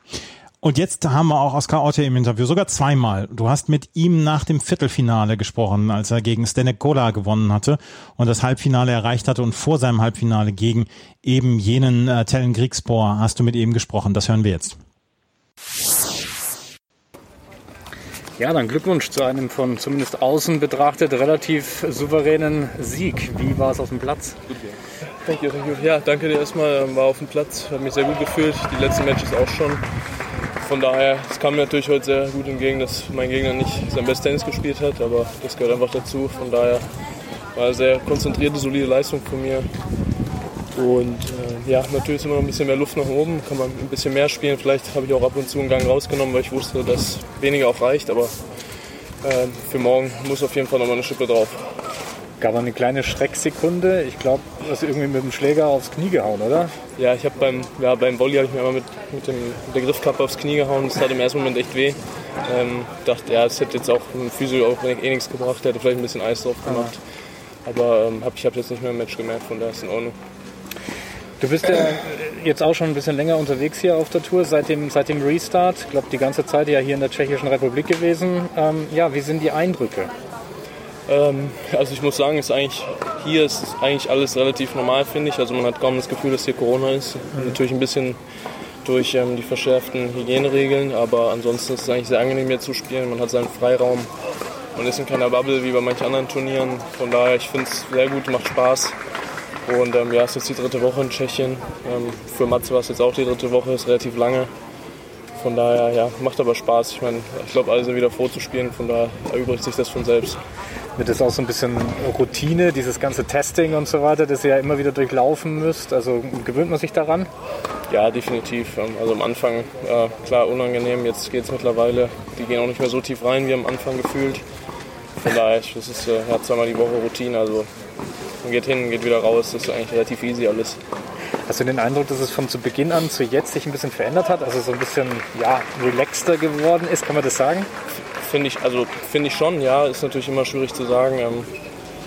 Speaker 2: Und jetzt haben wir auch Oskar Otte im Interview, sogar zweimal. Du hast mit ihm nach dem Viertelfinale gesprochen, als er gegen Stenek Kola gewonnen hatte und das Halbfinale erreicht hatte und vor seinem Halbfinale gegen eben jenen äh, Tellen Griegspor hast du mit ihm gesprochen. Das hören wir jetzt.
Speaker 4: Ja, dann Glückwunsch zu einem von zumindest außen betrachtet relativ souveränen Sieg. Wie war es auf dem Platz?
Speaker 9: Thank you, thank you. Ja, danke dir erstmal. War auf dem Platz, habe mich sehr gut gefühlt. Die letzten Matches auch schon. Von daher, es kam mir natürlich heute sehr gut entgegen, dass mein Gegner nicht sein bestes Tennis gespielt hat, aber das gehört einfach dazu. Von daher war eine sehr konzentrierte, solide Leistung von mir. Und äh, ja, natürlich ist immer noch ein bisschen mehr Luft nach oben, kann man ein bisschen mehr spielen. Vielleicht habe ich auch ab und zu einen Gang rausgenommen, weil ich wusste, dass weniger auch reicht. Aber äh, für morgen muss auf jeden Fall noch mal eine Schippe drauf.
Speaker 4: Gab eine kleine Schrecksekunde. Ich glaube, du hast irgendwie mit dem Schläger aufs Knie gehauen, oder?
Speaker 9: Ja, ich habe beim, ja, beim Volley habe ich mir einmal mit, mit, dem, mit der Griffkappe aufs Knie gehauen. Das tat im ersten Moment echt weh. Ähm, dachte, ja, es hätte jetzt auch im Physio auch eh nichts gebracht. Hätte vielleicht ein bisschen Eis drauf gemacht. Ah. Aber ähm, hab, ich habe jetzt nicht mehr im Match gemerkt, von daher ist es in Ordnung.
Speaker 4: Du bist ja jetzt auch schon ein bisschen länger unterwegs hier auf der Tour, seit dem, seit dem Restart. Ich glaube, die ganze Zeit ja hier in der Tschechischen Republik gewesen. Ähm, ja, wie sind die Eindrücke?
Speaker 9: Ähm, also ich muss sagen, ist eigentlich, hier ist eigentlich alles relativ normal, finde ich. Also man hat kaum das Gefühl, dass hier Corona ist. Mhm. Natürlich ein bisschen durch ähm, die verschärften Hygieneregeln, aber ansonsten ist es eigentlich sehr angenehm hier zu spielen. Man hat seinen Freiraum. Man ist in keiner Bubble wie bei manchen anderen Turnieren. Von daher, ich finde es sehr gut, macht Spaß. Und ähm, ja, es ist jetzt die dritte Woche in Tschechien. Ähm, für Matze war es jetzt auch die dritte Woche, ist relativ lange. Von daher, ja, macht aber Spaß. Ich meine, ich glaube, alle sind wieder froh zu spielen, von daher erübrigt sich das von selbst.
Speaker 4: Wird das auch so ein bisschen Routine, dieses ganze Testing und so weiter, das ihr ja immer wieder durchlaufen müsst? Also gewöhnt man sich daran?
Speaker 9: Ja, definitiv. Ähm, also am Anfang, äh, klar, unangenehm. Jetzt geht es mittlerweile. Die gehen auch nicht mehr so tief rein wie am Anfang gefühlt. Von daher, das ist äh, ja, zweimal die Woche Routine. Also man geht hin, geht wieder raus. Das ist eigentlich relativ easy alles.
Speaker 4: Hast du den Eindruck, dass es von zu Beginn an zu jetzt sich ein bisschen verändert hat? Also so ein bisschen ja, relaxter geworden ist, kann man das sagen?
Speaker 9: Finde ich, also finde ich schon, ja. Ist natürlich immer schwierig zu sagen. Ähm,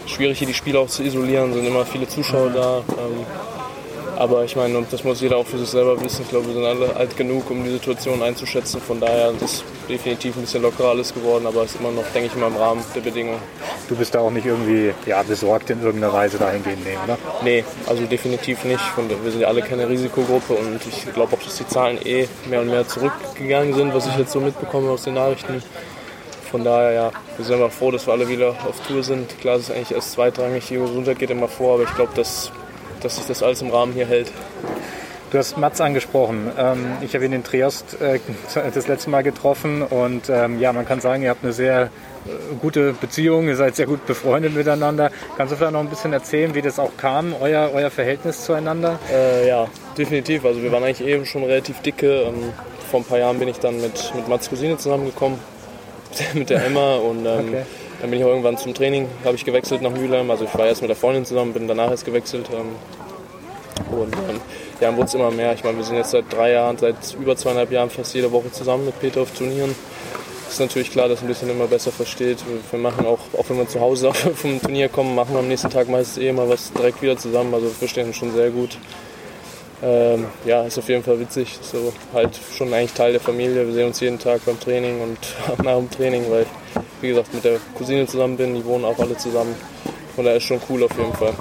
Speaker 9: schwierig, hier die Spiele auch zu isolieren, sind immer viele Zuschauer da. Ähm, aber ich meine, das muss jeder auch für sich selber wissen. Ich glaube, wir sind alle alt genug, um die Situation einzuschätzen. Von daher ist es definitiv ein bisschen lockerer alles geworden, aber es ist immer noch, denke ich mal, im Rahmen der Bedingungen.
Speaker 4: Du bist da auch nicht irgendwie ja, besorgt in irgendeiner Weise dahingehend, nee, oder?
Speaker 9: Nee, also definitiv nicht. wir sind ja alle keine Risikogruppe und ich glaube auch, dass die Zahlen eh mehr und mehr zurückgegangen sind, was ich jetzt so mitbekomme aus den Nachrichten. Von daher, ja, wir sind einfach froh, dass wir alle wieder auf Tour sind. Klar, es ist eigentlich erst zweitrangig, die Gesundheit geht immer vor, aber ich glaube, dass dass sich das alles im Rahmen hier hält.
Speaker 4: Du hast Mats angesprochen. Ähm, ich habe ihn in Triest äh, das letzte Mal getroffen und ähm, ja, man kann sagen, ihr habt eine sehr äh, gute Beziehung, ihr seid sehr gut befreundet miteinander. Kannst du vielleicht noch ein bisschen erzählen, wie das auch kam, euer, euer Verhältnis zueinander?
Speaker 9: Äh, ja, definitiv. Also wir waren eigentlich eben schon relativ dicke. Ähm, vor ein paar Jahren bin ich dann mit, mit Mats Cousine zusammengekommen, mit der Emma und ähm, okay. Dann bin ich auch irgendwann zum Training, habe ich gewechselt nach Mülheim. Also ich war erst mit der Freundin zusammen, bin danach erst gewechselt. Ähm, und ähm, ja, wurde es immer mehr. Ich meine, wir sind jetzt seit drei Jahren, seit über zweieinhalb Jahren fast jede Woche zusammen mit Peter auf Turnieren. Ist natürlich klar, dass er ein bisschen immer besser versteht. Wir machen auch, auch wenn wir zu Hause vom Turnier kommen, machen wir am nächsten Tag meistens eh mal was direkt wieder zusammen. Also wir verstehen uns schon sehr gut. Ähm, ja, ist auf jeden Fall witzig. So halt schon eigentlich Teil der Familie. Wir sehen uns jeden Tag beim Training und nach dem Training, weil wie gesagt, mit der Cousine zusammen bin. Die wohnen auch alle zusammen. Von daher ist schon cool auf jeden Fall.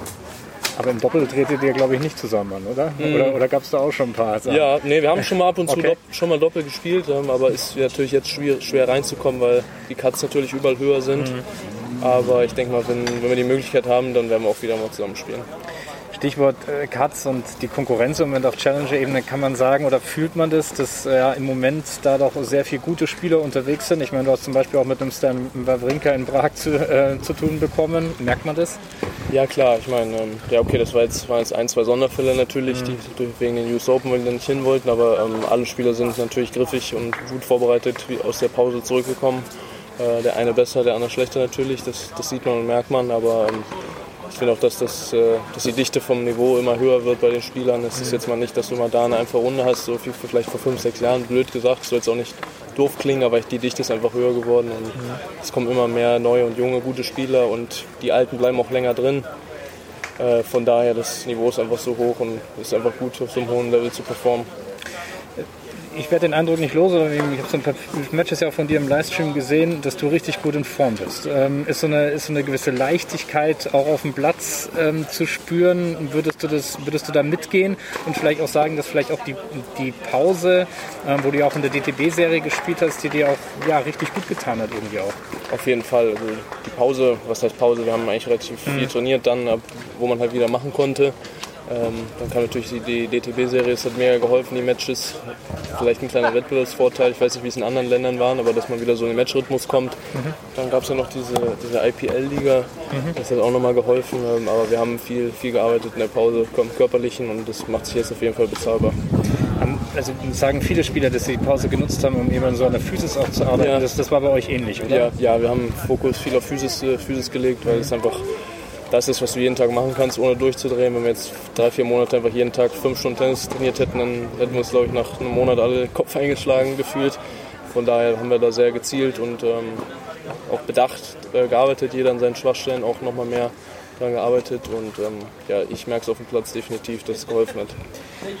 Speaker 4: Aber im Doppel tretet ihr, glaube ich, nicht zusammen an, oder? Mhm. Oder, oder gab es da auch schon ein paar
Speaker 9: Sachen? Ja, nee, wir haben schon mal ab und zu okay. schon mal Doppel gespielt, ähm, aber ist natürlich jetzt schwer, schwer reinzukommen, weil die Cuts natürlich überall höher sind. Mhm. Aber ich denke mal, wenn, wenn wir die Möglichkeit haben, dann werden wir auch wieder mal zusammen spielen.
Speaker 4: Stichwort äh, Cuts und die Konkurrenz im Moment auf Challenger-Ebene kann man sagen oder fühlt man das, dass ja, im Moment da doch sehr viele gute Spieler unterwegs sind. Ich meine, du hast zum Beispiel auch mit dem Stan Wawrinka in Prag zu, äh, zu tun bekommen. Merkt man das?
Speaker 9: Ja klar, ich meine, ähm, ja okay, das war jetzt, waren jetzt ein, zwei Sonderfälle natürlich, mhm. die wegen den US Open weil die nicht hin wollten, aber ähm, alle Spieler sind natürlich griffig und gut vorbereitet wie aus der Pause zurückgekommen. Äh, der eine besser, der andere schlechter natürlich, das, das sieht man und merkt man, aber ähm, ich finde auch, dass, das, äh, dass die Dichte vom Niveau immer höher wird bei den Spielern. Es ist jetzt mal nicht, dass du mal da eine einfache Runde hast, so wie vielleicht vor fünf, sechs Jahren, blöd gesagt, soll jetzt auch nicht doof klingen, aber die Dichte ist einfach höher geworden und es kommen immer mehr neue und junge, gute Spieler und die Alten bleiben auch länger drin. Äh, von daher, das Niveau ist einfach so hoch und es ist einfach gut, auf so einem hohen Level zu performen
Speaker 4: ich werde den Eindruck nicht los, ich habe so ein paar Matches ja auch von dir im Livestream gesehen, dass du richtig gut in Form bist. Ähm, ist, so eine, ist so eine gewisse Leichtigkeit auch auf dem Platz ähm, zu spüren? Würdest du, das, würdest du da mitgehen und vielleicht auch sagen, dass vielleicht auch die, die Pause, ähm, wo du ja auch in der DTB-Serie gespielt hast, die dir auch ja, richtig gut getan hat irgendwie auch?
Speaker 9: Auf jeden Fall. Also die Pause, was heißt Pause? Wir haben eigentlich relativ mhm. viel trainiert dann, wo man halt wieder machen konnte. Ähm, dann kam natürlich die, DTB-Serie, es hat mega geholfen, die Matches. Vielleicht ein kleiner Wettbewerbsvorteil, ich weiß nicht, wie es in anderen Ländern waren, aber dass man wieder so in den Matchrhythmus kommt. Mhm. Dann gab es ja noch diese, diese IPL-Liga, mhm. das hat auch nochmal geholfen. Ähm, aber wir haben viel, viel gearbeitet in der Pause, Körperlichen und das macht sich jetzt auf jeden Fall bezahlbar
Speaker 4: also sagen viele Spieler, dass sie die Pause genutzt haben, um eben so an der Physis auch zu arbeiten. Ja. Das, das war bei euch ähnlich, oder?
Speaker 9: Ja, ja wir haben Fokus viel auf Physis, äh, Physis gelegt, weil es einfach das ist, was du jeden Tag machen kannst, ohne durchzudrehen. Wenn wir jetzt drei, vier Monate einfach jeden Tag fünf Stunden Tennis trainiert hätten, dann hätten wir uns, glaube ich, nach einem Monat alle Kopf eingeschlagen gefühlt. Von daher haben wir da sehr gezielt und ähm, auch bedacht äh, gearbeitet, jeder an seinen Schwachstellen auch nochmal mehr daran gearbeitet und ähm, ja, ich merke es auf dem Platz definitiv, dass es geholfen hat.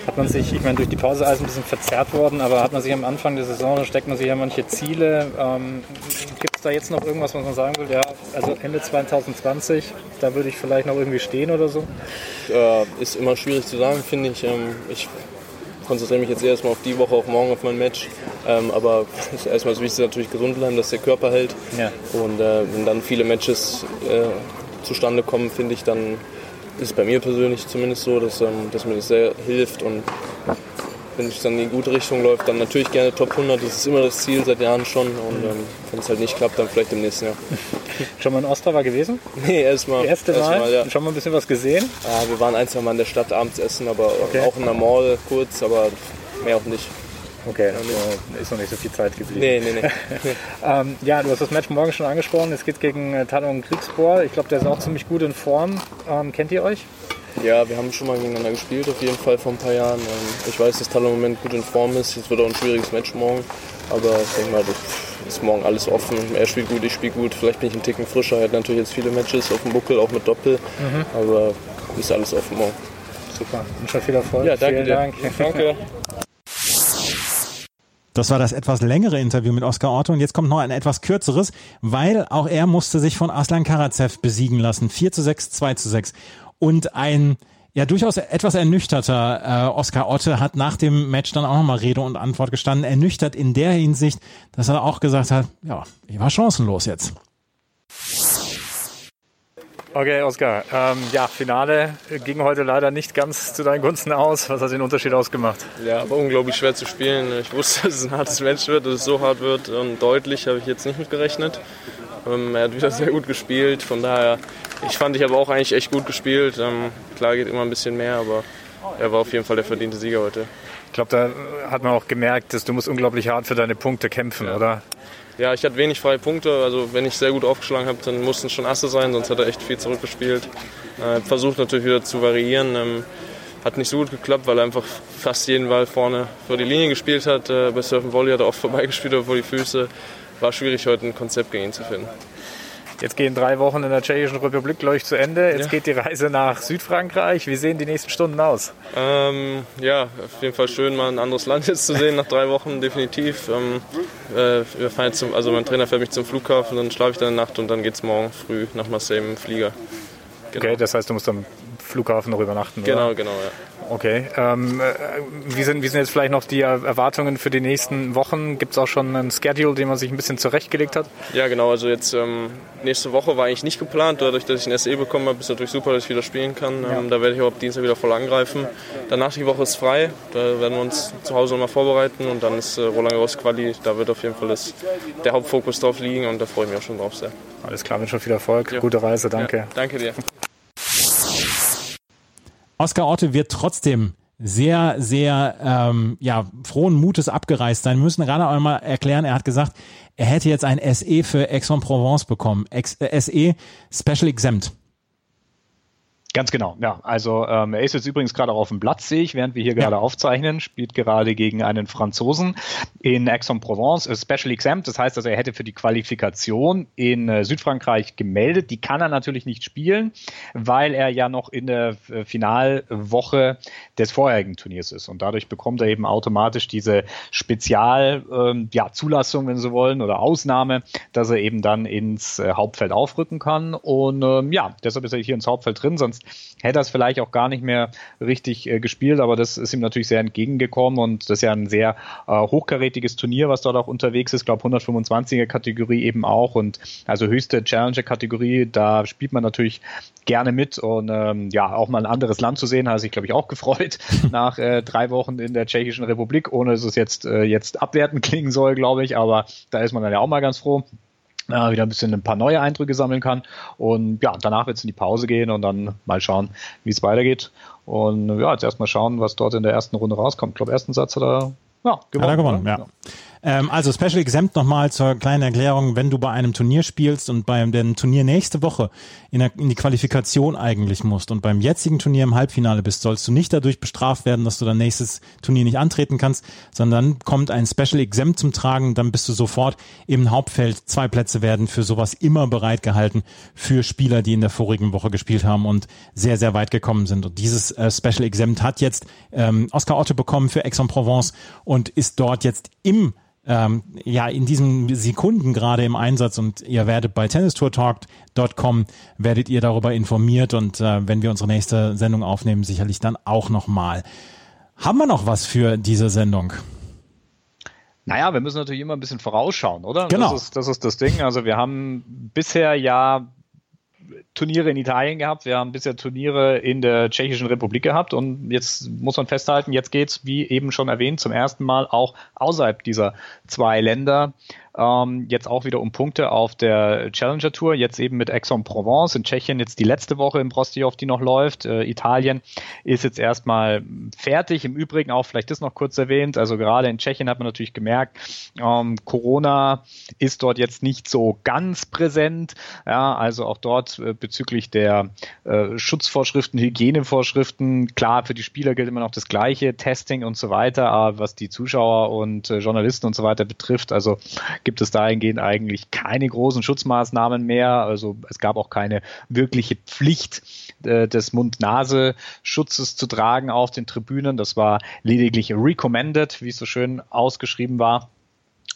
Speaker 4: Hat man sich, ich meine, durch die Pause alles ein bisschen verzerrt worden, aber hat man sich am Anfang der Saison, da steckt man sich ja manche Ziele. Ähm, es da jetzt noch irgendwas, was man sagen will? Ja, also Ende 2020, da würde ich vielleicht noch irgendwie stehen oder so?
Speaker 9: Äh, ist immer schwierig zu sagen, finde ich. Ähm, ich konzentriere mich jetzt erstmal auf die Woche, auf morgen, auf mein Match. Ähm, aber erstmal das Wichtigste natürlich gesund bleiben, dass der Körper hält. Ja. Und äh, wenn dann viele Matches äh, zustande kommen, finde ich, dann ist es bei mir persönlich zumindest so, dass, ähm, dass mir das sehr hilft und wenn es dann in die gute Richtung läuft, dann natürlich gerne Top 100. Das ist immer das Ziel seit Jahren schon. Und ähm, wenn es halt nicht klappt, dann vielleicht im nächsten Jahr.
Speaker 4: Schon mal in Ostrava gewesen?
Speaker 9: Nee, erstmal.
Speaker 4: Erste Mal? Erst mal ja. Schon mal ein bisschen was gesehen?
Speaker 9: Ja, wir waren ein, zwei Mal in der Stadt abends essen, aber okay. auch in der Mall kurz, aber mehr auch nicht.
Speaker 4: Okay, also ist noch nicht so viel Zeit geblieben.
Speaker 9: Nee, nee, nee.
Speaker 4: ähm, ja, du hast das Match morgen schon angesprochen. Es geht gegen äh, Talon Kriegsbohr. Ich glaube, der ist auch ziemlich gut in Form. Ähm, kennt ihr euch?
Speaker 9: Ja, wir haben schon mal gegeneinander gespielt, auf jeden Fall vor ein paar Jahren. Ähm, ich weiß, dass Tal im Moment gut in Form ist. Jetzt wird auch ein schwieriges Match morgen. Aber ich denke mal, das ist morgen alles offen. Er spielt gut, ich spiele gut. Vielleicht bin ich ein Ticken frischer. Er hat natürlich jetzt viele Matches auf dem Buckel, auch mit Doppel. Mhm. Aber ist alles offen morgen.
Speaker 4: Super. Und schon viel Erfolg.
Speaker 9: Ja, danke
Speaker 4: Vielen
Speaker 9: dir.
Speaker 4: Dank.
Speaker 9: Danke.
Speaker 2: Das war das etwas längere Interview mit Oskar Otto und jetzt kommt noch ein etwas kürzeres, weil auch er musste sich von Aslan Karatsev besiegen lassen. 4 zu 6, 2 zu 6. Und ein ja durchaus etwas ernüchterter äh, Oskar Otte hat nach dem Match dann auch nochmal Rede und Antwort gestanden. Ernüchtert in der Hinsicht, dass er auch gesagt hat, ja, ich war chancenlos jetzt.
Speaker 4: Okay, Oskar. Ähm, ja, Finale ging heute leider nicht ganz zu deinen Gunsten aus. Was hat den Unterschied ausgemacht?
Speaker 9: Ja, aber unglaublich schwer zu spielen. Ich wusste, dass es ein hartes Match wird, dass es so hart wird und deutlich habe ich jetzt nicht mit gerechnet. Ähm, er hat wieder sehr gut gespielt, von daher, ich fand, ich habe auch eigentlich echt gut gespielt. Ähm, klar geht immer ein bisschen mehr, aber er war auf jeden Fall der verdiente Sieger heute.
Speaker 4: Ich glaube, da hat man auch gemerkt, dass du musst unglaublich hart für deine Punkte kämpfen,
Speaker 9: Ja.
Speaker 4: oder?
Speaker 9: Ja, ich hatte wenig freie Punkte. Also wenn ich sehr gut aufgeschlagen habe, dann mussten es schon Asse sein, sonst hat er echt viel zurückgespielt. Äh, versucht natürlich wieder zu variieren. Ähm, hat nicht so gut geklappt, weil er einfach fast jeden Ball vorne vor die Linie gespielt hat. Äh, bei Surfen Volley hat er oft vorbeigespielt oder vor die Füße. War schwierig heute ein Konzept gegen ihn zu finden.
Speaker 4: Jetzt gehen drei Wochen in der Tschechischen Republik, glaube ich, zu Ende. Jetzt
Speaker 9: Ja.
Speaker 4: geht die Reise nach Südfrankreich. Wie sehen die nächsten Stunden aus?
Speaker 9: Ähm, ja, auf jeden Fall schön, mal ein anderes Land jetzt zu sehen nach drei Wochen, definitiv. Ähm, äh, wir fahren jetzt zum, also mein Trainer fährt mich zum Flughafen, dann schlafe ich da eine Nacht und dann geht es morgen früh nach Marseille im Flieger.
Speaker 4: Okay, das heißt, du musst am Flughafen noch übernachten,
Speaker 9: Genau,
Speaker 4: oder?
Speaker 9: genau, ja.
Speaker 4: Okay. Ähm, äh, wie, sind, wie sind jetzt vielleicht noch die Er- Erwartungen für die nächsten Wochen? Gibt es auch schon einen Schedule, den man sich ein bisschen zurechtgelegt hat?
Speaker 9: Ja, genau. Also jetzt ähm, nächste Woche war eigentlich nicht geplant. Dadurch, dass ich ein SE bekommen habe, ist natürlich super, dass ich wieder spielen kann. Ähm, Da werde ich auch ab Dienstag wieder voll angreifen. Danach die Woche ist frei. Da werden wir uns zu Hause nochmal vorbereiten und dann ist äh, Roland Garros Quali. Da wird auf jeden Fall das, der Hauptfokus drauf liegen und da freue ich mich auch schon drauf sehr.
Speaker 4: Alles klar, wünsche viel Erfolg.
Speaker 9: Ja.
Speaker 4: Gute Reise, danke.
Speaker 9: Ja, danke dir.
Speaker 2: Oskar Otte wird trotzdem sehr, sehr ähm, ja, frohen Mutes abgereist sein. Wir müssen gerade auch mal erklären, er hat gesagt, er hätte jetzt ein SE für Aix-en-Provence bekommen. Ex äh, SE Special Exempt.
Speaker 3: Ganz genau, ja. Also ähm, er ist jetzt übrigens gerade auch auf dem Platz, sehe ich, während wir hier gerade aufzeichnen, spielt gerade gegen einen Franzosen in Aix-en-Provence, Special Exempt. Das heißt also, er hätte für die Qualifikation in äh, Südfrankreich gemeldet. Die kann er natürlich nicht spielen, weil er ja noch in der äh, Finalwoche des vorherigen Turniers ist. Und dadurch bekommt er eben automatisch diese Spezial, ähm, ja, wenn Sie wollen, oder Ausnahme, dass er eben dann ins äh, Hauptfeld aufrücken kann. Und ähm, ja, deshalb ist er hier ins Hauptfeld drin, sonst hätte er es vielleicht auch gar nicht mehr richtig äh, gespielt, aber das ist ihm natürlich sehr entgegengekommen und das ist ja ein sehr äh, hochkarätiges Turnier, was dort auch unterwegs ist, Ich glaube 125er Kategorie eben auch und also höchste Challenger-Kategorie, da spielt man natürlich gerne mit und ähm, ja, auch mal ein anderes Land zu sehen, hat sich, glaube ich, auch gefreut nach äh, drei Wochen in der Tschechischen Republik, ohne dass es jetzt, äh, jetzt abwertend klingen soll, glaube ich, aber da ist man dann ja auch mal ganz froh äh, wieder ein bisschen ein paar neue Eindrücke sammeln kann. Und ja, danach wird es in die Pause gehen und dann mal schauen, wie es weitergeht. Und ja, jetzt erstmal schauen, was dort in der ersten Runde rauskommt. Ich glaube, ersten Satz hat er ja, gewonnen.
Speaker 2: Hat er gewonnen,
Speaker 3: oder?
Speaker 2: ja. Ähm, also Special Exempt nochmal zur kleinen Erklärung, wenn du bei einem Turnier spielst und beim dem Turnier nächste Woche in, der, in die Qualifikation eigentlich musst und beim jetzigen Turnier im Halbfinale bist, sollst du nicht dadurch bestraft werden, dass du dann nächstes Turnier nicht antreten kannst, sondern kommt ein Special Exempt zum Tragen, dann bist du sofort im Hauptfeld. Zwei Plätze werden für sowas immer bereitgehalten für Spieler, die in der vorigen Woche gespielt haben und sehr, sehr weit gekommen sind. Und dieses äh, Special Exempt hat jetzt ähm, Oscar Otte bekommen für Aix-en-Provence und ist dort jetzt im ähm, ja in diesen Sekunden gerade im Einsatz und ihr werdet bei tennistourtalk.com werdet ihr darüber informiert und äh, wenn wir unsere nächste Sendung aufnehmen, sicherlich dann auch nochmal. Haben wir noch was für diese Sendung?
Speaker 3: Naja, wir müssen natürlich immer ein bisschen vorausschauen, oder?
Speaker 2: Genau.
Speaker 3: Das ist, das ist das Ding. Also wir haben bisher ja Turniere in Italien gehabt, wir haben bisher Turniere in der Tschechischen Republik gehabt und jetzt muss man festhalten, jetzt geht's, wie eben schon erwähnt, zum ersten Mal auch außerhalb dieser zwei Länder ähm, jetzt auch wieder um Punkte auf der Challenger Tour, jetzt eben mit Aix-en-Provence in Tschechien jetzt die letzte Woche im Prostijov, die noch läuft. Äh, Italien ist jetzt erstmal fertig. Im Übrigen auch vielleicht das noch kurz erwähnt, also gerade in Tschechien hat man natürlich gemerkt, ähm, Corona ist dort jetzt nicht so ganz präsent. Ja, also auch dort äh, bezüglich der äh, Schutzvorschriften, Hygienevorschriften, klar, für die Spieler gilt immer noch das Gleiche, Testing und so weiter, aber was die Zuschauer und äh, Journalisten und so weiter betrifft, also gibt es dahingehend eigentlich keine großen Schutzmaßnahmen mehr. Also es gab auch keine wirkliche Pflicht äh, des Mund-Nase-Schutzes zu tragen auf den Tribünen. Das war lediglich recommended, wie es so schön ausgeschrieben war.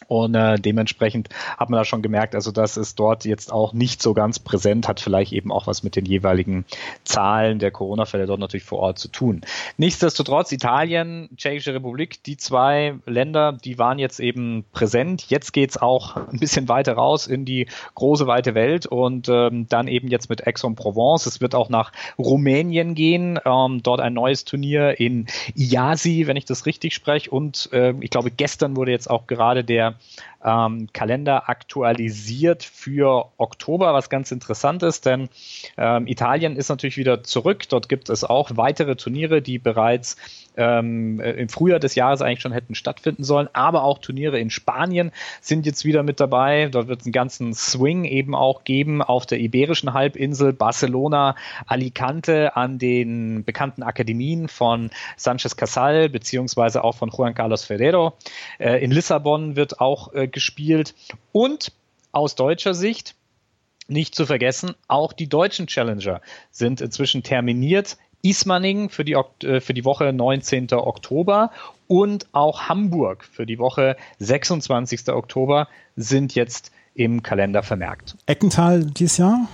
Speaker 3: Und äh, dementsprechend hat man da schon gemerkt, also das ist dort jetzt auch nicht so ganz präsent, hat vielleicht eben auch was mit den jeweiligen Zahlen der Corona-Fälle dort natürlich vor Ort zu tun. Nichtsdestotrotz, Italien, Tschechische Republik, die zwei Länder, die waren jetzt eben präsent. Jetzt geht's auch ein bisschen weiter raus in die große, weite Welt und ähm, dann eben jetzt mit Aix-en-Provence. Es wird auch nach Rumänien gehen, ähm, dort ein neues Turnier in Iasi, wenn ich das richtig spreche. Und äh, ich glaube, gestern wurde jetzt auch gerade der ähm, Kalender aktualisiert für Oktober, was ganz interessant ist, denn ähm, Italien ist natürlich wieder zurück. Dort gibt es auch weitere Turniere, die bereits ähm, äh, im Frühjahr des Jahres eigentlich schon hätten stattfinden sollen, aber auch Turniere in Spanien sind jetzt wieder mit dabei. Dort wird es einen ganzen Swing eben auch geben auf der Iberischen Halbinsel, Barcelona, Alicante an den bekannten Akademien von Sanchez Casal beziehungsweise auch von Juan Carlos Ferrero. Äh, in Lissabon wird auch äh, gespielt und aus deutscher Sicht nicht zu vergessen, auch die deutschen Challenger sind inzwischen terminiert. Ismaning für die, äh, für die Woche 19. Oktober und auch Hamburg für die Woche 26. Oktober sind jetzt im Kalender vermerkt.
Speaker 2: Eckental dieses Jahr?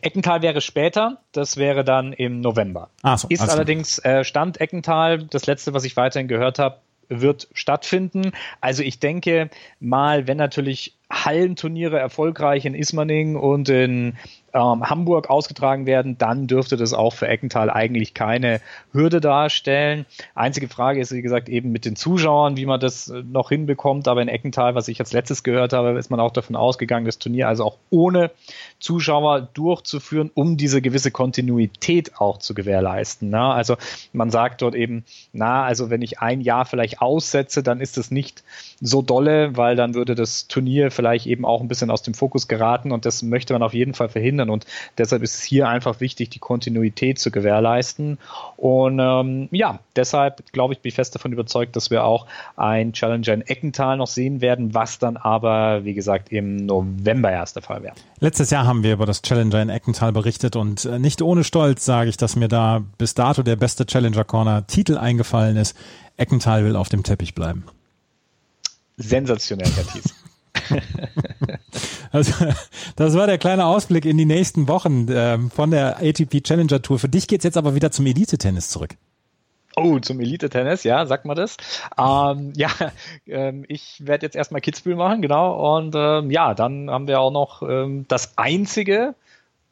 Speaker 3: Eckental wäre später, das wäre dann im November.
Speaker 2: Ach so,
Speaker 3: ist
Speaker 2: also.
Speaker 3: allerdings äh, Stand Eckental, das letzte, was ich weiterhin gehört habe, wird stattfinden. Also ich denke mal, wenn natürlich Hallenturniere erfolgreich in Ismaning und in ähm, Hamburg ausgetragen werden, dann dürfte das auch für Eckental eigentlich keine Hürde darstellen. Einzige Frage ist, wie gesagt, eben mit den Zuschauern, wie man das äh, noch hinbekommt. Aber in Eckental, was ich als letztes gehört habe, ist man auch davon ausgegangen, das Turnier also auch ohne Zuschauer durchzuführen, um diese gewisse Kontinuität auch zu gewährleisten. Na, also man sagt dort eben, na, also wenn ich ein Jahr vielleicht aussetze, dann ist das nicht so dolle, weil dann würde das Turnier vielleicht eben auch ein bisschen aus dem Fokus geraten und das möchte man auf jeden Fall verhindern und deshalb ist es hier einfach wichtig, die Kontinuität zu gewährleisten und ähm, ja, deshalb glaube ich, bin ich fest davon überzeugt, dass wir auch ein Challenger in Eckental noch sehen werden, was dann aber, wie gesagt, im November erst der Fall wäre.
Speaker 2: Letztes Jahr haben wir über das Challenger in Eckental berichtet und äh, nicht ohne Stolz sage ich, dass mir da bis dato der beste Challenger Corner Titel eingefallen ist. Eckental will auf dem Teppich bleiben.
Speaker 3: Sensationell, Herr Thies.
Speaker 2: Also, das war der kleine Ausblick in die nächsten Wochen ähm, von der ATP Challenger Tour. Für dich geht's jetzt aber wieder zum Elite-Tennis zurück.
Speaker 3: Oh, zum Elite-Tennis, ja, sagt man das. Ähm, ja, ähm, ich werde jetzt erstmal Kitzbühel machen, genau. Und ähm, ja, dann haben wir auch noch ähm, das einzige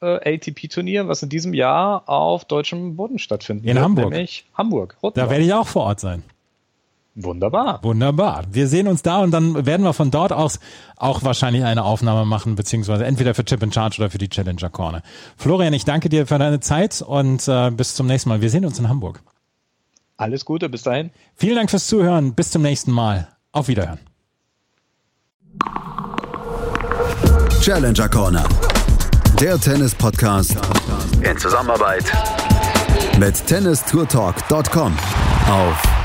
Speaker 3: äh, ATP-Turnier, was in diesem Jahr auf deutschem Boden stattfindet.
Speaker 2: In Hamburg.
Speaker 3: Nämlich Hamburg.
Speaker 2: Da werde ich auch vor Ort sein.
Speaker 3: Wunderbar.
Speaker 2: Wunderbar. Wir sehen uns da und dann werden wir von dort aus auch wahrscheinlich eine Aufnahme machen, beziehungsweise entweder für Chip and Charge oder für die Challenger Corner. Florian, ich danke dir für deine Zeit und äh, bis zum nächsten Mal. Wir sehen uns in Hamburg.
Speaker 3: Alles Gute, bis dahin.
Speaker 2: Vielen Dank fürs Zuhören. Bis zum nächsten Mal. Auf Wiederhören.
Speaker 1: Challenger Corner. Der Tennis-Podcast in Zusammenarbeit mit tennistourtalk.com auf